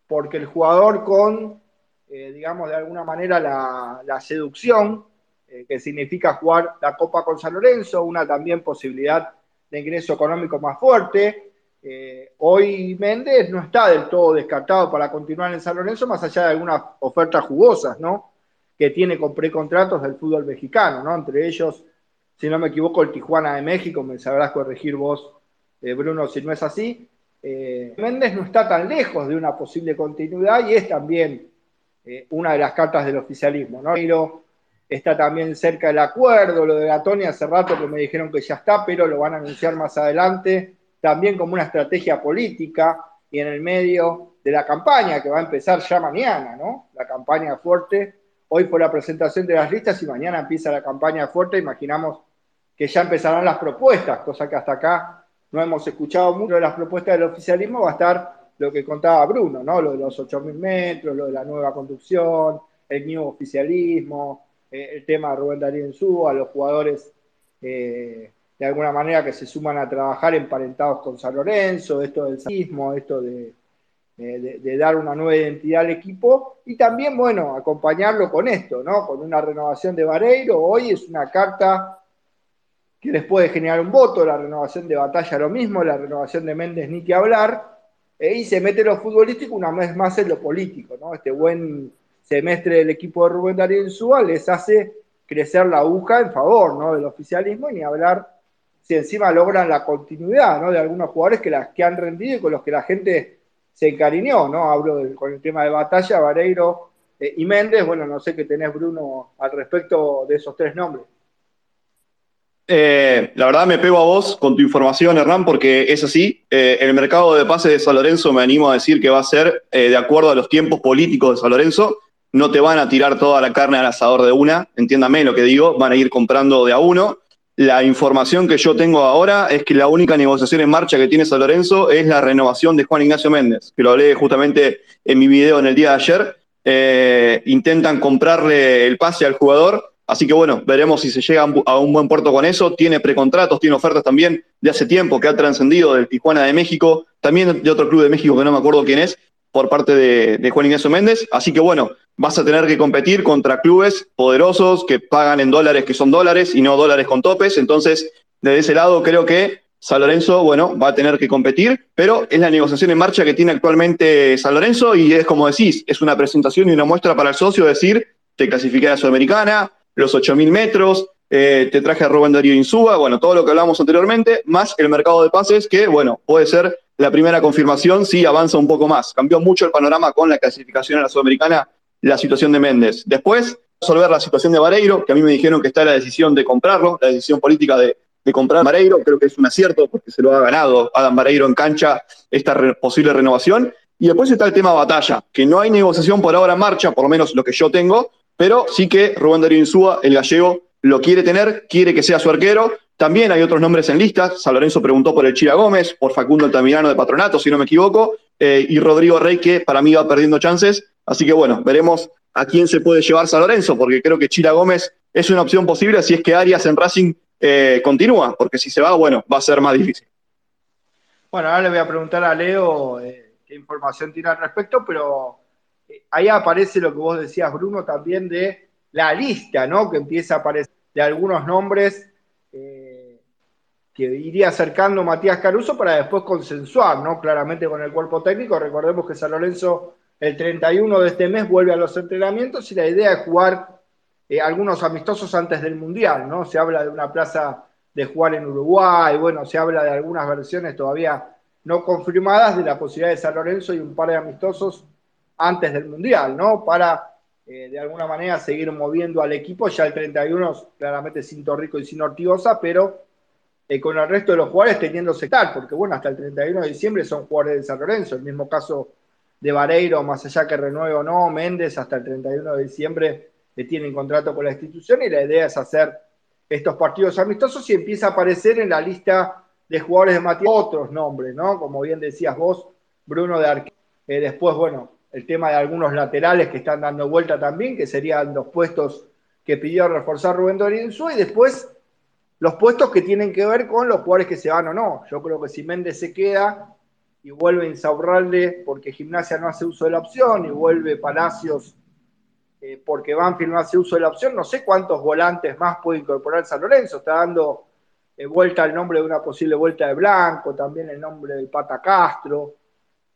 porque el jugador con, digamos, de alguna manera la, la seducción, eh, que significa jugar la Copa con San Lorenzo, una también posibilidad de ingreso económico más fuerte. Eh, hoy Méndez no está del todo descartado para continuar en San Lorenzo, más allá de algunas ofertas jugosas, ¿no? Que tiene con precontratos del fútbol mexicano, ¿no? Entre ellos, si no me equivoco, el Tijuana de México, me sabrás corregir vos, eh, Bruno, si no es así. Eh, Méndez no está tan lejos de una posible continuidad y es también eh, una de las cartas del oficialismo, ¿no? Pero está también cerca del acuerdo, lo de Gatoni hace rato que me dijeron que ya está, pero lo van a anunciar más adelante, también como una estrategia política y en el medio de la campaña que va a empezar ya mañana, ¿no? La campaña fuerte. Hoy fue la presentación de las listas y mañana empieza la campaña fuerte. Imaginamos que ya empezarán las propuestas, cosa que hasta acá no hemos escuchado mucho de las propuestas del oficialismo. Va a estar lo que contaba Bruno, ¿no? Lo de los 8.000 metros, lo de la nueva conducción, el nuevo oficialismo, eh, el tema de Rubén Darío Insúa, los jugadores eh, de alguna manera que se suman a trabajar emparentados con San Lorenzo, esto del sismo, esto de, de, dar una nueva identidad al equipo y también, bueno, acompañarlo con esto, ¿no? Con una renovación de Vareiro. Hoy es una carta que les puede generar un voto, la renovación de Batalla lo mismo, la renovación de Méndez ni que hablar, e, y se mete lo futbolístico una vez más en lo político, ¿no? Este buen semestre del equipo de Rubén Darío Insúa les hace crecer la aguja en favor, ¿no? Del oficialismo y ni hablar si encima logran la continuidad, ¿no? De algunos jugadores que, las, que han rendido y con los que la gente se encariñó, ¿no? Hablo con el tema de Batalla, Vareiro eh, y Méndez. Bueno, no sé qué tenés, Bruno, al respecto de esos tres nombres. Eh, la verdad me pego a vos con tu información, Hernán, porque es así. Eh, el mercado de pases de San Lorenzo me animo a decir que va a ser de acuerdo a los tiempos políticos de San Lorenzo. No te van a tirar toda la carne al asador de una, entiéndame lo que digo, van a ir comprando de a uno. La información que yo tengo ahora es que la única negociación en marcha que tiene San Lorenzo es la renovación de Juan Ignacio Méndez, que lo hablé justamente en mi video en el día de ayer. Eh, intentan comprarle el pase al jugador, así que bueno, veremos si se llega a un buen puerto con eso. Tiene precontratos, tiene ofertas también de hace tiempo que ha trascendido del Tijuana de México, también de otro club de México que no me acuerdo quién es, por parte de, Juan Ignacio Méndez. Así que bueno, vas a tener que competir contra clubes poderosos que pagan en dólares que son dólares y no dólares con topes. Entonces, desde ese lado creo que San Lorenzo, bueno, va a tener que competir, pero es la negociación en marcha que tiene actualmente San Lorenzo y es como decís, es una presentación y una muestra para el socio decir, te clasifiqué a la Sudamericana, los 8.000 metros, eh, te traje a Rubén Darío Insúa, bueno, todo lo que hablamos anteriormente, más el mercado de pases que, bueno, puede ser la primera confirmación sí avanza un poco más. Cambió mucho el panorama con la clasificación a la Sudamericana, la situación de Méndez. Después, resolver la situación de Vareiro, que a mí me dijeron que está la decisión de comprarlo, la decisión política de, comprar Vareiro, creo que es un acierto porque se lo ha ganado Adam Vareiro en cancha esta posible renovación. Y después está el tema batalla, que no hay negociación por ahora en marcha, por lo menos lo que yo tengo, pero sí que Rubén Darío Insúa, el gallego, lo quiere tener, quiere que sea su arquero, también hay otros nombres en listas. San Lorenzo preguntó por el Chira Gómez, por Facundo Altamirano de Patronato, si no me equivoco, eh, y Rodrigo Rey, que para mí va perdiendo chances. Así que bueno, veremos a quién se puede llevar San Lorenzo, porque creo que Chira Gómez es una opción posible si es que Arias en Racing eh, continúa, porque si se va, bueno, va a ser más difícil. Bueno, ahora le voy a preguntar a Leo eh, qué información tiene al respecto, pero ahí aparece lo que vos decías, Bruno, también de la lista, ¿no? Que empieza a aparecer de algunos nombres que iría acercando Matías Caruso para después consensuar, ¿no? Claramente con el cuerpo técnico. Recordemos que San Lorenzo el 31 de este mes vuelve a los entrenamientos y la idea es jugar eh, algunos amistosos antes del Mundial, ¿no? Se habla de una plaza de jugar en Uruguay, bueno, se habla de algunas versiones todavía no confirmadas de la posibilidad de San Lorenzo y un par de amistosos antes del Mundial, ¿no? Para eh, de alguna manera seguir moviendo al equipo, ya el 31 claramente sin Torrico y sin Ortigosa, pero eh, con el resto de los jugadores teniendo sectar, porque bueno, hasta el 31 de diciembre son jugadores de San Lorenzo, el mismo caso de Vareiro, más allá que renueve o no, Méndez hasta el 31 de diciembre tiene tienen contrato con la institución y la idea es hacer estos partidos amistosos y empieza a aparecer en la lista de jugadores de Matías otros nombres, ¿no? Como bien decías vos, Bruno de Arque. Eh, después, bueno, el tema de algunos laterales que están dando vuelta también, que serían los puestos que pidió reforzar Rubén Dorinzú, y después los puestos que tienen que ver con los jugadores que se van o no. Yo creo que si Méndez se queda y vuelve Insaurralde porque Gimnasia no hace uso de la opción y vuelve Palacios eh, porque Banfield no hace uso de la opción, no sé cuántos volantes más puede incorporar San Lorenzo. Está dando eh, vuelta el nombre de una posible vuelta de Blanco, también el nombre del Pata Castro,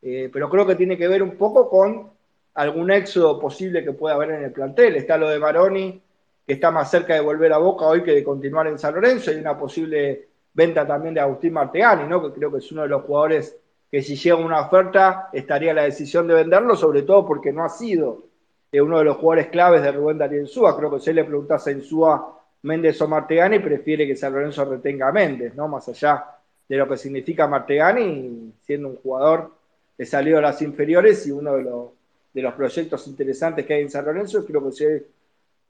eh, pero creo que tiene que ver un poco con algún éxodo posible que pueda haber en el plantel. Está lo de Maroni que está más cerca de volver a Boca hoy que de continuar en San Lorenzo. Hay una posible venta también de Agustín Martegani, ¿no? que creo que es uno de los jugadores que si llega una oferta estaría la decisión de venderlo, sobre todo porque no ha sido eh, uno de los jugadores claves de Rubén Darío Insúa. Creo que si le preguntase a Insúa, Méndez o Martegani, prefiere que San Lorenzo retenga a Méndez, ¿no? más allá de lo que significa Martegani, siendo un jugador que salió a las inferiores y uno de los, de los proyectos interesantes que hay en San Lorenzo, creo que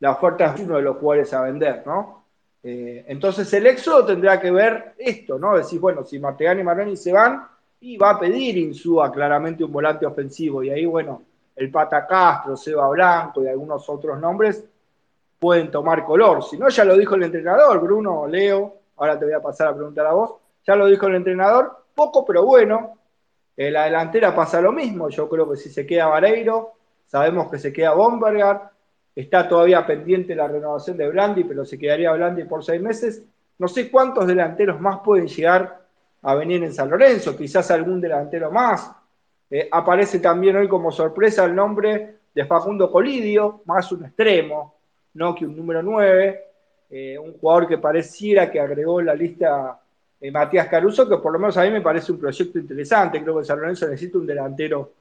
la oferta es uno de los jugadores a vender, ¿no? Eh, entonces el éxodo tendrá que ver esto, ¿no? Decir, bueno, si Martegani y Maroni se van, y va a pedir Insúa claramente un volante ofensivo, y ahí, bueno, el Pata Castro, Seba Blanco y algunos otros nombres pueden tomar color. Si no, ya lo dijo el entrenador, Bruno, Leo, ahora te voy a pasar a preguntar a vos. Ya lo dijo el entrenador, poco pero bueno. En la delantera pasa lo mismo, yo creo que si se queda Vareiro, sabemos que se queda Bombergar, está todavía pendiente la renovación de Blandi, pero se quedaría Blandi por seis meses. No sé cuántos delanteros más pueden llegar a venir en San Lorenzo, quizás algún delantero más. Eh, aparece también hoy como sorpresa el nombre de Facundo Colidio, más un extremo, no que un número 9, eh, un jugador que pareciera que agregó la lista eh, Matías Caruso, que por lo menos a mí me parece un proyecto interesante. Creo que San Lorenzo necesita un delantero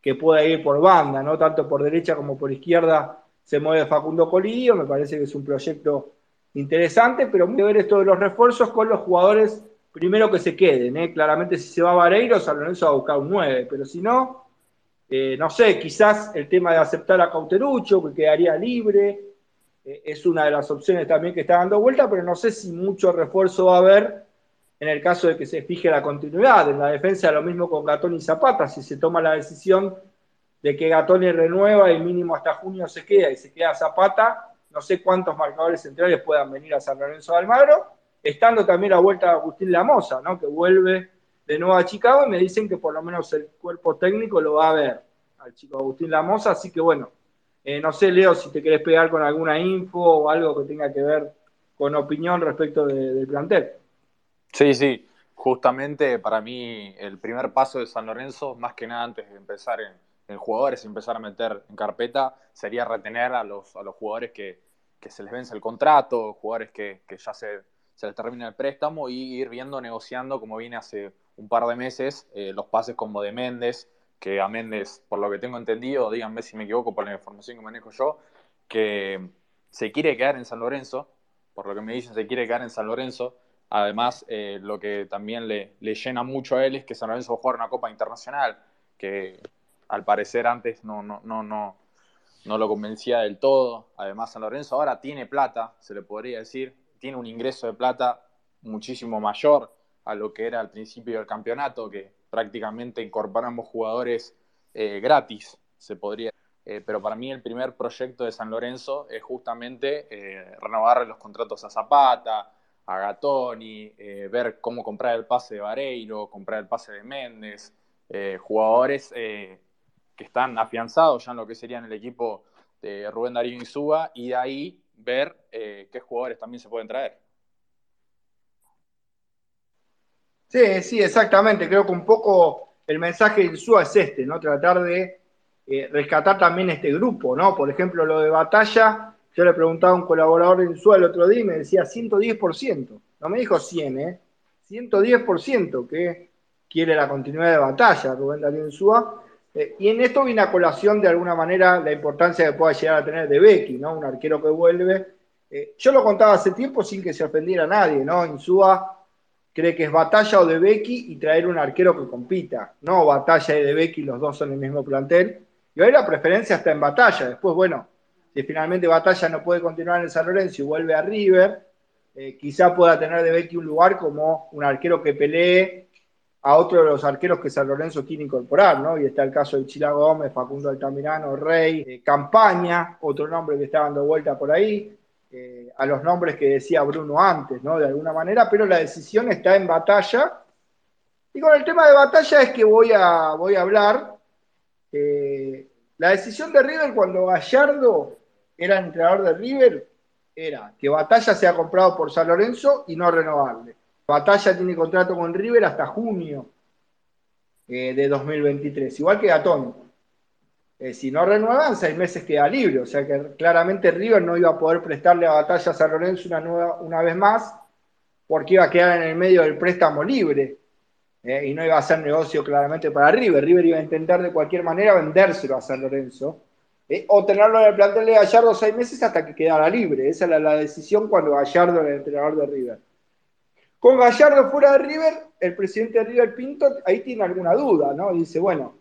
que pueda ir por banda, no tanto por derecha como por izquierda se mueve Facundo Colidio, me parece que es un proyecto interesante, pero muy ver esto de los refuerzos con los jugadores primero que se queden. ¿eh? Claramente si se va a Vareiro, San Lorenzo va a buscar un 9, pero si no, eh, no sé, quizás el tema de aceptar a Cauterucho, que quedaría libre, eh, es una de las opciones también que está dando vuelta, pero no sé si mucho refuerzo va a haber en el caso de que se fije la continuidad. En la defensa lo mismo con Gatón y Zapata, si se toma la decisión de que Gatoni renueva y mínimo hasta junio se queda y se queda Zapata, no sé cuántos marcadores centrales puedan venir a San Lorenzo de Almagro, estando también a vuelta Agustín Lamosa, ¿no? que vuelve de nuevo a Chicago y me dicen que por lo menos el cuerpo técnico lo va a ver al chico Agustín Lamosa, así que bueno, eh, no sé Leo si te querés pegar con alguna info o algo que tenga que ver con opinión respecto del plantel. Sí, sí, justamente para mí el primer paso de San Lorenzo, más que nada antes de empezar en, en jugadores empezar a meter en carpeta, sería retener a los, a los jugadores que, que se les vence el contrato, jugadores que, que ya se, se, les termina el préstamo y ir viendo, negociando, como viene hace un par de meses, eh, los pases como de Méndez, que a Méndez, por lo que tengo entendido, díganme si me equivoco por la información que manejo yo, que se quiere quedar en San Lorenzo, por lo que me dicen, se quiere quedar en San Lorenzo, Además, eh, lo que también le, le, llena mucho a él es que San Lorenzo va a jugar una Copa Internacional, que al parecer antes no, no, no, no, no lo convencía del todo. Además, San Lorenzo ahora tiene plata, se le podría decir, tiene un ingreso de plata muchísimo mayor a lo que era al principio del campeonato, que prácticamente incorporamos jugadores eh, gratis, se podría eh, pero para mí el primer proyecto de San Lorenzo es justamente eh, renovar los contratos a Zapata, a Gatoni, eh, ver cómo comprar el pase de Vareiro, comprar el pase de Méndez, eh, jugadores eh, que están afianzados ya en lo que sería en el equipo de Rubén Darío Insúa y de ahí ver qué jugadores también se pueden traer. Sí, sí, exactamente. Creo que un poco el mensaje de Insúa es este, ¿no? Tratar de rescatar también este grupo, ¿no? Por ejemplo, lo de batalla yo le preguntaba a un colaborador Insúa el otro día y me decía 110%. No me dijo 100, ¿eh? 110% que quiere la continuidad de batalla, Rubén Darío Insúa. Eh, y en esto viene a colación de alguna manera la importancia que pueda llegar a tener de Becky, ¿no? Un arquero que vuelve. Eh, yo lo contaba hace tiempo sin que se ofendiera a nadie, ¿no? Insúa cree que es batalla o de Becky y traer un arquero que compita, no batalla y de Becky, los dos son el mismo plantel. Y hoy la preferencia está en batalla. Después, bueno, si finalmente Batalla no puede continuar en San Lorenzo y vuelve a River, eh, quizá pueda tener de Becky un lugar como un arquero que pelee a otro de los arqueros que San Lorenzo quiere incorporar, ¿no? Y está el caso de Chila Gómez, Facundo Altamirano, Rey, eh, Campaña, otro nombre que está dando vuelta por ahí, eh, a los nombres que decía Bruno antes, ¿no? De alguna manera, pero la decisión está en batalla. Y con el tema de batalla es que voy a, voy a hablar. la decisión de River cuando Gallardo era entrenador de River era que Batalla sea comprado por San Lorenzo y no renovarle. Batalla tiene contrato con River hasta junio eh, de 2023, igual que Gatón. Eh, si no renuevan, seis meses queda libre. O sea que claramente River no iba a poder prestarle a Batalla a San Lorenzo una, nueva, una vez más porque iba a quedar en el medio del préstamo libre. Eh, y no iba a hacer negocio claramente para River. River iba a intentar de cualquier manera vendérselo a San Lorenzo eh, o tenerlo en el plantel de Gallardo seis meses hasta que quedara libre. Esa era la decisión cuando Gallardo era el entrenador de River. Con Gallardo fuera de River, el presidente de River Pinto ahí tiene alguna duda, ¿no? Dice, bueno,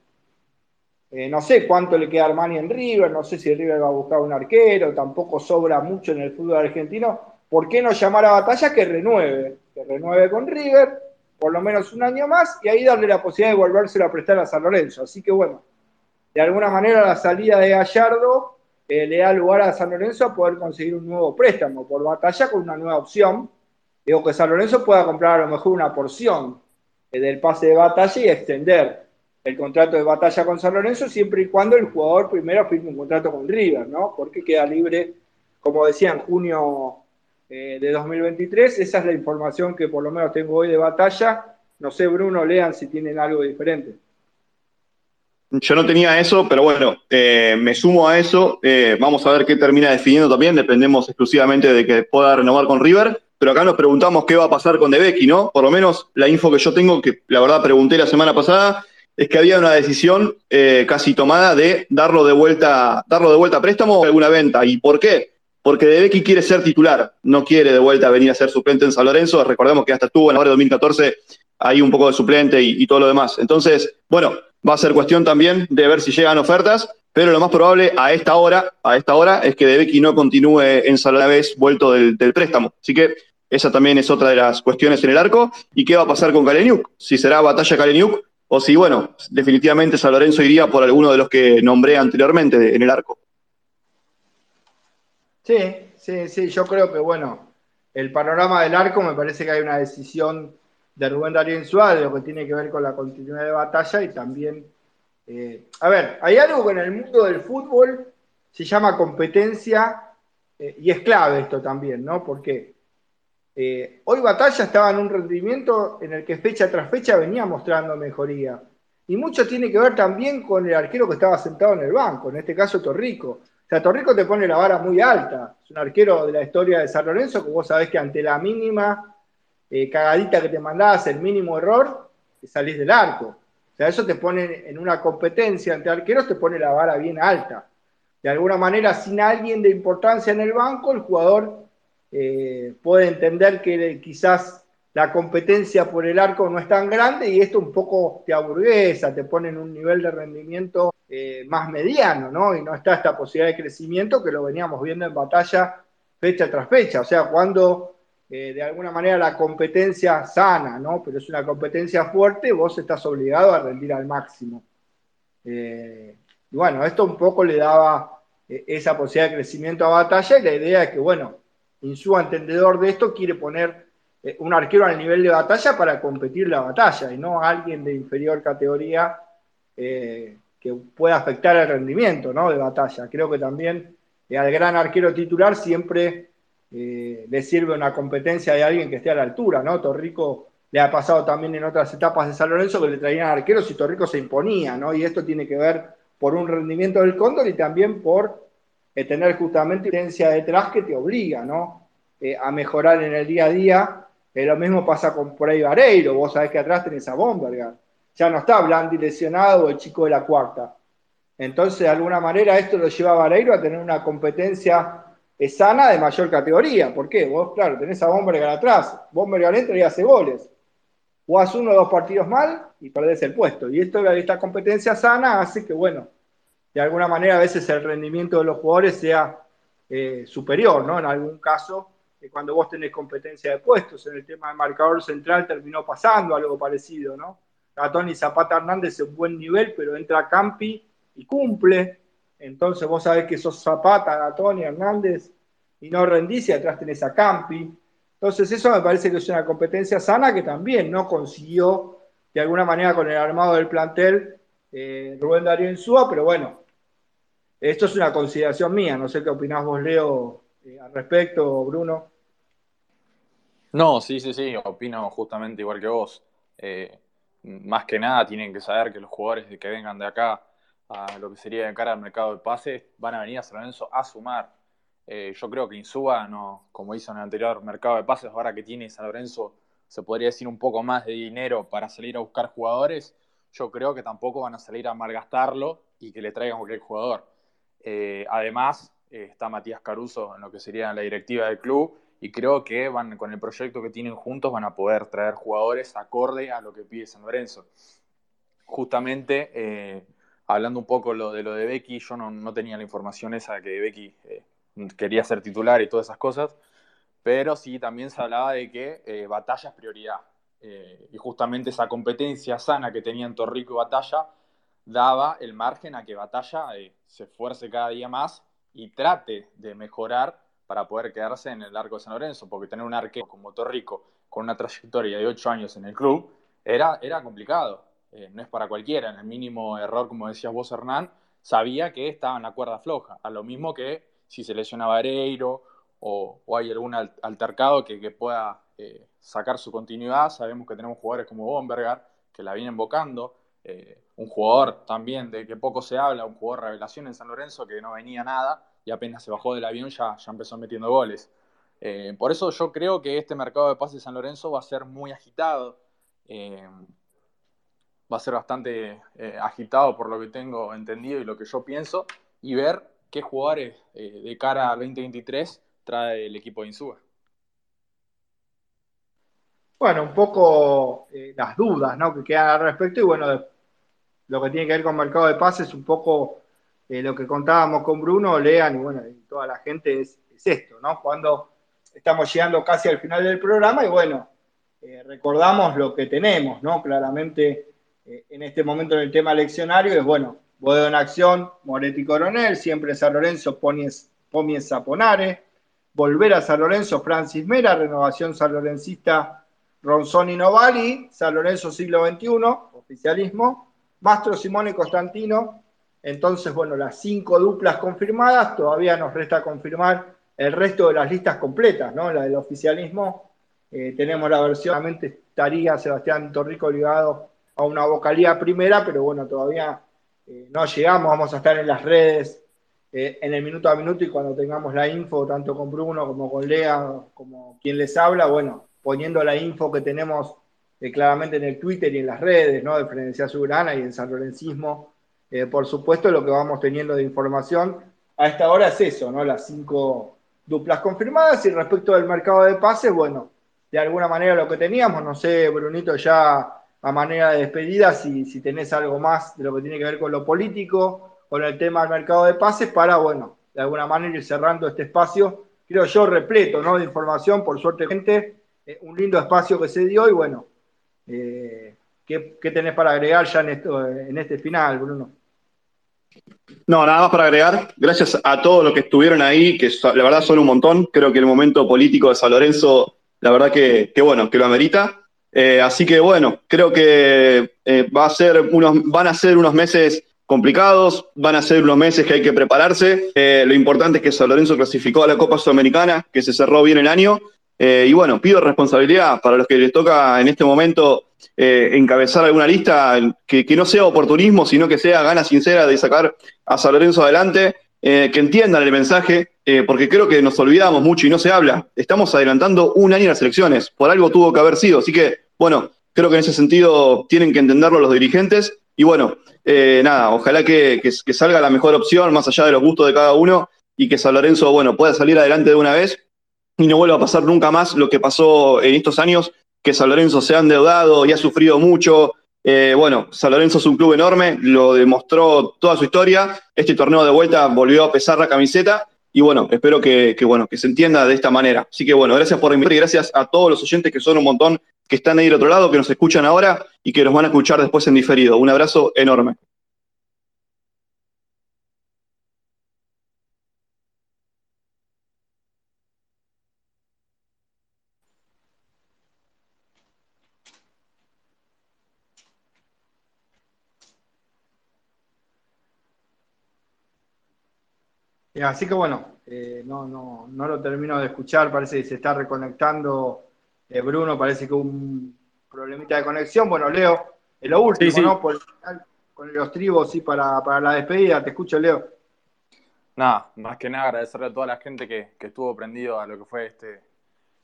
eh, no sé cuánto le queda a Armani en River, no sé si River va a buscar un arquero, tampoco sobra mucho en el fútbol argentino. ¿Por qué no llamar a Batalla que renueve? Que renueve con River, por lo menos un año más, y ahí darle la posibilidad de volvérselo a prestar a San Lorenzo. Así que bueno, de alguna manera la salida de Gallardo eh, le da lugar a San Lorenzo a poder conseguir un nuevo préstamo por batalla con una nueva opción, Digo que San Lorenzo pueda comprar a lo mejor una porción eh, del pase de batalla y extender el contrato de batalla con San Lorenzo siempre y cuando el jugador primero firme un contrato con River, ¿no? Porque queda libre, como decía, en junio eh, de 2023. Esa es la información que por lo menos tengo hoy de batalla. No sé, Bruno, lean si tienen algo diferente. Yo no tenía eso, pero bueno, eh, me sumo a eso. Eh, vamos a ver qué termina definiendo también. Dependemos exclusivamente de que pueda renovar con River. Pero acá nos preguntamos qué va a pasar con De ¿no? Por lo menos la info que yo tengo, que la verdad pregunté la semana pasada, es que había una decisión eh, casi tomada de darlo de vuelta, darlo de vuelta a préstamo o alguna venta. ¿Y por qué? Porque De quiere ser titular, no quiere de vuelta venir a ser suplente en San Lorenzo. Recordemos que hasta estuvo en la hora de 2014 ahí un poco de suplente y todo lo demás. Entonces, bueno, Va a ser cuestión también de ver si llegan ofertas, pero lo más probable a esta hora, a esta hora, es que De no continúe en vez vuelto del, préstamo. Así que esa también es otra de las cuestiones en el arco. ¿Y qué va a pasar con Kaleniuk? Si será batalla Kaleniuk o si, bueno, definitivamente San Lorenzo iría por alguno de los que nombré anteriormente en el arco. Sí, sí, sí, yo creo que, bueno, el panorama del arco me parece que hay una decisión de Rubén Darío Suárez, lo que tiene que ver con la continuidad de batalla y también... Eh, a ver, hay algo que en el mundo del fútbol se llama competencia eh, y es clave esto también, ¿no? Porque eh, hoy Batalla estaba en un rendimiento en el que fecha tras fecha venía mostrando mejoría. Y mucho tiene que ver también con el arquero que estaba sentado en el banco, en este caso Torrico. O sea, Torrico te pone la vara muy alta. Es un arquero de la historia de San Lorenzo que vos sabés que ante la mínima eh, cagadita que te mandabas, el mínimo error, y salís del arco. O sea, eso te pone en una competencia entre arqueros, te pone la vara bien alta. De alguna manera, sin alguien de importancia en el banco, el jugador eh, puede entender que quizás la competencia por el arco no es tan grande y esto un poco te aburguesa, te pone en un nivel de rendimiento eh, más mediano, ¿no? Y no está esta posibilidad de crecimiento que lo veníamos viendo en batalla fecha tras fecha. O sea, cuando eh, de alguna manera la competencia sana, ¿no? Pero es una competencia fuerte, vos estás obligado a rendir al máximo. Eh, y bueno, esto un poco le daba eh, esa posibilidad de crecimiento a batalla y la idea es que, bueno, su entendedor de esto, quiere poner un arquero al nivel de batalla para competir la batalla y no alguien de inferior categoría que pueda afectar el rendimiento ¿no? de batalla. Creo que también al gran arquero titular siempre eh, le sirve una competencia de alguien que esté a la altura, ¿no? Torrico le ha pasado también en otras etapas de San Lorenzo que le traían arqueros y Torrico se imponía, ¿no? Y esto tiene que ver por un rendimiento del Cóndor y también por eh, tener justamente competencia detrás que te obliga, ¿no? Eh, a mejorar en el día a día. lo mismo pasa con por ahí Vareiro, vos sabés que atrás tenés a Bomberger. Ya no está Blandi lesionado el chico de la cuarta. Entonces, de alguna manera, esto lo lleva a Vareiro a tener una competencia es sana de mayor categoría. ¿Por qué? Vos, claro, tenés a Bomberger atrás, Bomberger entra y hace goles. Jugás uno o dos partidos mal y perdés el puesto. Y esto, esta competencia sana hace que, bueno, de alguna manera a veces el rendimiento de los jugadores sea eh, superior, ¿no? En algún caso, eh, cuando vos tenés competencia de puestos, en el tema del marcador central terminó pasando algo parecido, ¿no? Tony Zapata Hernández en buen nivel, pero entra Campi y cumple. Entonces vos sabés que sos Zapata, Gatoni, Hernández, y no rendís y atrás tenés a Campi. Entonces eso me parece que es una competencia sana que también no consiguió de alguna manera con el armado del plantel eh, Rubén Darío Insúa, pero bueno, esto es una consideración mía, no sé qué opinás vos, Leo, eh, al respecto, Bruno. No, sí, sí, sí, opino justamente igual que vos. Eh, más que nada tienen que saber que los jugadores que vengan de acá a lo que sería de cara al mercado de pases, van a venir a San Lorenzo a sumar. Eh, yo creo que Insúa, no, como hizo en el anterior mercado de pases, ahora que tiene San Lorenzo, se podría decir un poco más de dinero para salir a buscar jugadores, yo creo que tampoco van a salir a malgastarlo y que le traigan cualquier jugador. Eh, además, eh, está Matías Caruso en lo que sería la directiva del club y creo que van con el proyecto que tienen juntos van a poder traer jugadores acorde a lo que pide San Lorenzo. Justamente hablando un poco de lo de Becky, yo no, tenía la información esa de que Becky eh, quería ser titular y todas esas cosas, pero sí también se hablaba de que eh, Batalla es prioridad. Eh, y justamente esa competencia sana que tenían Torrico y Batalla daba el margen a que Batalla se esfuerce cada día más y trate de mejorar para poder quedarse en el arco de San Lorenzo, porque tener un arquero como Torrico con una trayectoria de ocho años en el club era, era complicado. Eh, no es para cualquiera. En el mínimo error, como decías vos, Hernán, sabía que estaba en la cuerda floja. A lo mismo que si se lesiona Vareiro o, o hay algún altercado que, pueda eh, sacar su continuidad. Sabemos que tenemos jugadores como Bombergar que la vienen invocando. Eh, un jugador también de que poco se habla, un jugador revelación en San Lorenzo que no venía nada y apenas se bajó del avión ya, empezó metiendo goles. Por eso yo creo que este mercado de pases de San Lorenzo va a ser muy agitado. Va a ser bastante agitado por lo que tengo entendido y lo que yo pienso y ver qué jugadores de cara al 2023 trae el equipo de Insúa. Bueno, un poco eh, las dudas ¿no? que quedan al respecto y bueno, lo que tiene que ver con mercado de pases, un poco eh, lo que contábamos con Bruno, Lean y bueno, toda la gente es, esto, ¿no? Cuando estamos llegando casi al final del programa y bueno, eh, recordamos lo que tenemos, ¿no? Claramente en este momento en el tema leccionario es bueno, Bodeo en acción, Moretti Coronel, siempre San Lorenzo, Pomies, Zaponare, volver a San Lorenzo, Francis Mera, renovación sanlorencista Ronzoni Novali, San Lorenzo siglo XXI, oficialismo, Mastro Simone Constantino. Entonces, bueno, las cinco duplas confirmadas, todavía nos resta confirmar el resto de las listas completas, ¿no? La del oficialismo, eh, tenemos la versión, estaría Sebastián Torrico ligado a una vocalía primera, pero bueno, todavía eh, no llegamos, vamos a estar en las redes eh, en el minuto a minuto y cuando tengamos la info, tanto con Bruno como con Lea, como quien les habla, bueno, poniendo la info que tenemos eh, claramente en el Twitter y en las redes, ¿no? De Frenesia Soberana y en San Lorencismo. Por supuesto, lo que vamos teniendo de información a esta hora es eso, ¿no? Las cinco duplas confirmadas y respecto del mercado de pases, bueno, de alguna manera lo que teníamos, no sé, Brunito, ya a manera de despedida, si, si tenés algo más de lo que tiene que ver con lo político, con el tema del mercado de pases, para, bueno, de alguna manera ir cerrando este espacio, creo yo, repleto, ¿no? De información, por suerte, gente, eh, un lindo espacio que se dio y bueno, eh, ¿qué, tenés para agregar ya en, esto, en este final, Bruno? No, nada más para agregar. Gracias a todos los que estuvieron ahí, que la verdad son un montón. Creo que el momento político de San Lorenzo, la verdad que, bueno, que lo amerita. Eh, así que bueno, creo que va a ser unos, van a ser unos meses complicados, van a ser unos meses que hay que prepararse. lo importante es que San Lorenzo clasificó a la Copa Sudamericana, que se cerró bien el año, eh, y bueno, pido responsabilidad para los que les toca en este momento eh, encabezar alguna lista que, no sea oportunismo, sino que sea gana sincera de sacar a San Lorenzo adelante, eh, que entiendan el mensaje, porque creo que nos olvidamos mucho y no se habla. Estamos adelantando un año las elecciones, por algo tuvo que haber sido. Así que, bueno, creo que en ese sentido tienen que entenderlo los dirigentes. Y bueno, nada, ojalá que, que salga la mejor opción, más allá de los gustos de cada uno, y que San Lorenzo, bueno, pueda salir adelante de una vez y no vuelva a pasar nunca más lo que pasó en estos años, que San Lorenzo se ha endeudado y ha sufrido mucho. Eh, bueno, San Lorenzo es un club enorme, lo demostró toda su historia. Este torneo de vuelta volvió a pesar la camiseta y bueno, espero que, bueno, que se entienda de esta manera. Así que bueno, gracias por invitar y gracias a todos los oyentes que son un montón, que están ahí del otro lado, que nos escuchan ahora y que nos van a escuchar después en diferido. Un abrazo enorme. Así que bueno, eh, no, no, no, lo termino de escuchar, parece que se está reconectando eh, Bruno, parece que un problemita de conexión. Bueno, Leo, lo último, ¿no? con los tribos, sí, para, la despedida. Te escucho, Leo. Nada, más que nada agradecerle a toda la gente que, estuvo prendido a lo que fue este,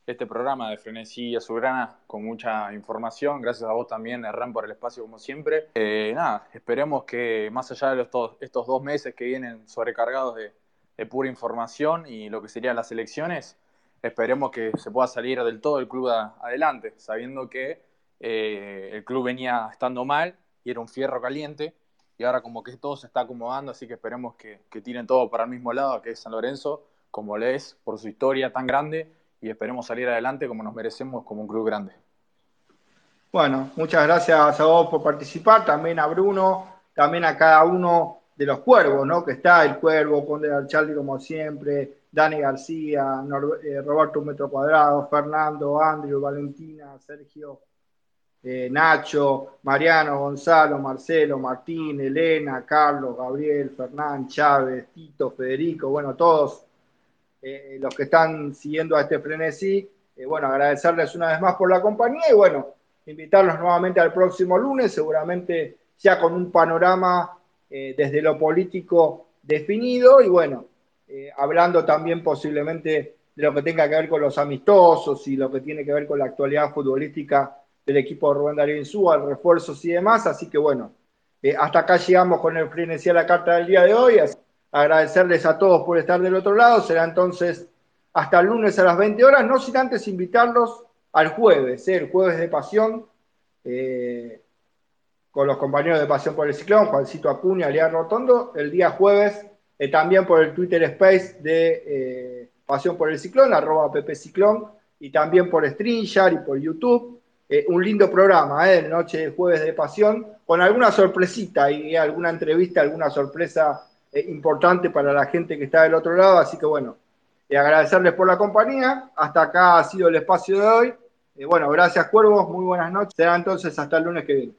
este programa de Frenesí a su grana con mucha información. Gracias a vos también, Hernán, por el espacio como siempre. nada, esperemos que más allá de estos dos meses que vienen sobrecargados de, de pura información y lo que serían las elecciones, esperemos que se pueda salir del todo el club adelante, sabiendo que eh, el club venía estando mal y era un fierro caliente y ahora como que todo se está acomodando, así que esperemos que, tiren todo para el mismo lado, que es San Lorenzo, como le es por su historia tan grande y esperemos salir adelante como nos merecemos como un club grande. Bueno, muchas gracias a vos por participar, también a Bruno, también a cada uno de los cuervos, ¿no? Que está el cuervo, Conde Charlie como siempre, Dani García, eh, Roberto Metro Cuadrado, Fernando, Andrew, Valentina, Sergio, eh, Nacho, Mariano, Gonzalo, Marcelo, Martín, Elena, Carlos, Gabriel, Fernán, Chávez, Tito, Federico, bueno, todos eh, los que están siguiendo a este frenesí. bueno, agradecerles una vez más por la compañía y bueno, invitarlos nuevamente al próximo lunes, seguramente ya con un panorama desde lo político definido y bueno, eh, hablando también posiblemente de lo que tenga que ver con los amistosos y lo que tiene que ver con la actualidad futbolística del equipo de Rubén Darío Insúa, refuerzos y demás. Así que bueno, eh, hasta acá llegamos con el frenesí a la carta del día de hoy. agradecerles a todos por estar del otro lado. Será entonces hasta el lunes a las 20 horas, no sin antes invitarlos al jueves, eh, el jueves de pasión, con los compañeros de Pasión por el Ciclón, Juancito Acuña, León Rotondo, el día jueves eh, también por el Twitter Space de eh, Pasión por el Ciclón, arroba Pepe Ciclón, y también por StreamYard y por YouTube. Eh, un lindo programa, ¿eh? Noche de Jueves de Pasión, con alguna sorpresita y alguna entrevista, alguna sorpresa importante para la gente que está del otro lado. Así que bueno, agradecerles por la compañía. Hasta acá ha sido el espacio de hoy. bueno, gracias Cuervos, muy buenas noches. Será entonces hasta el lunes que viene.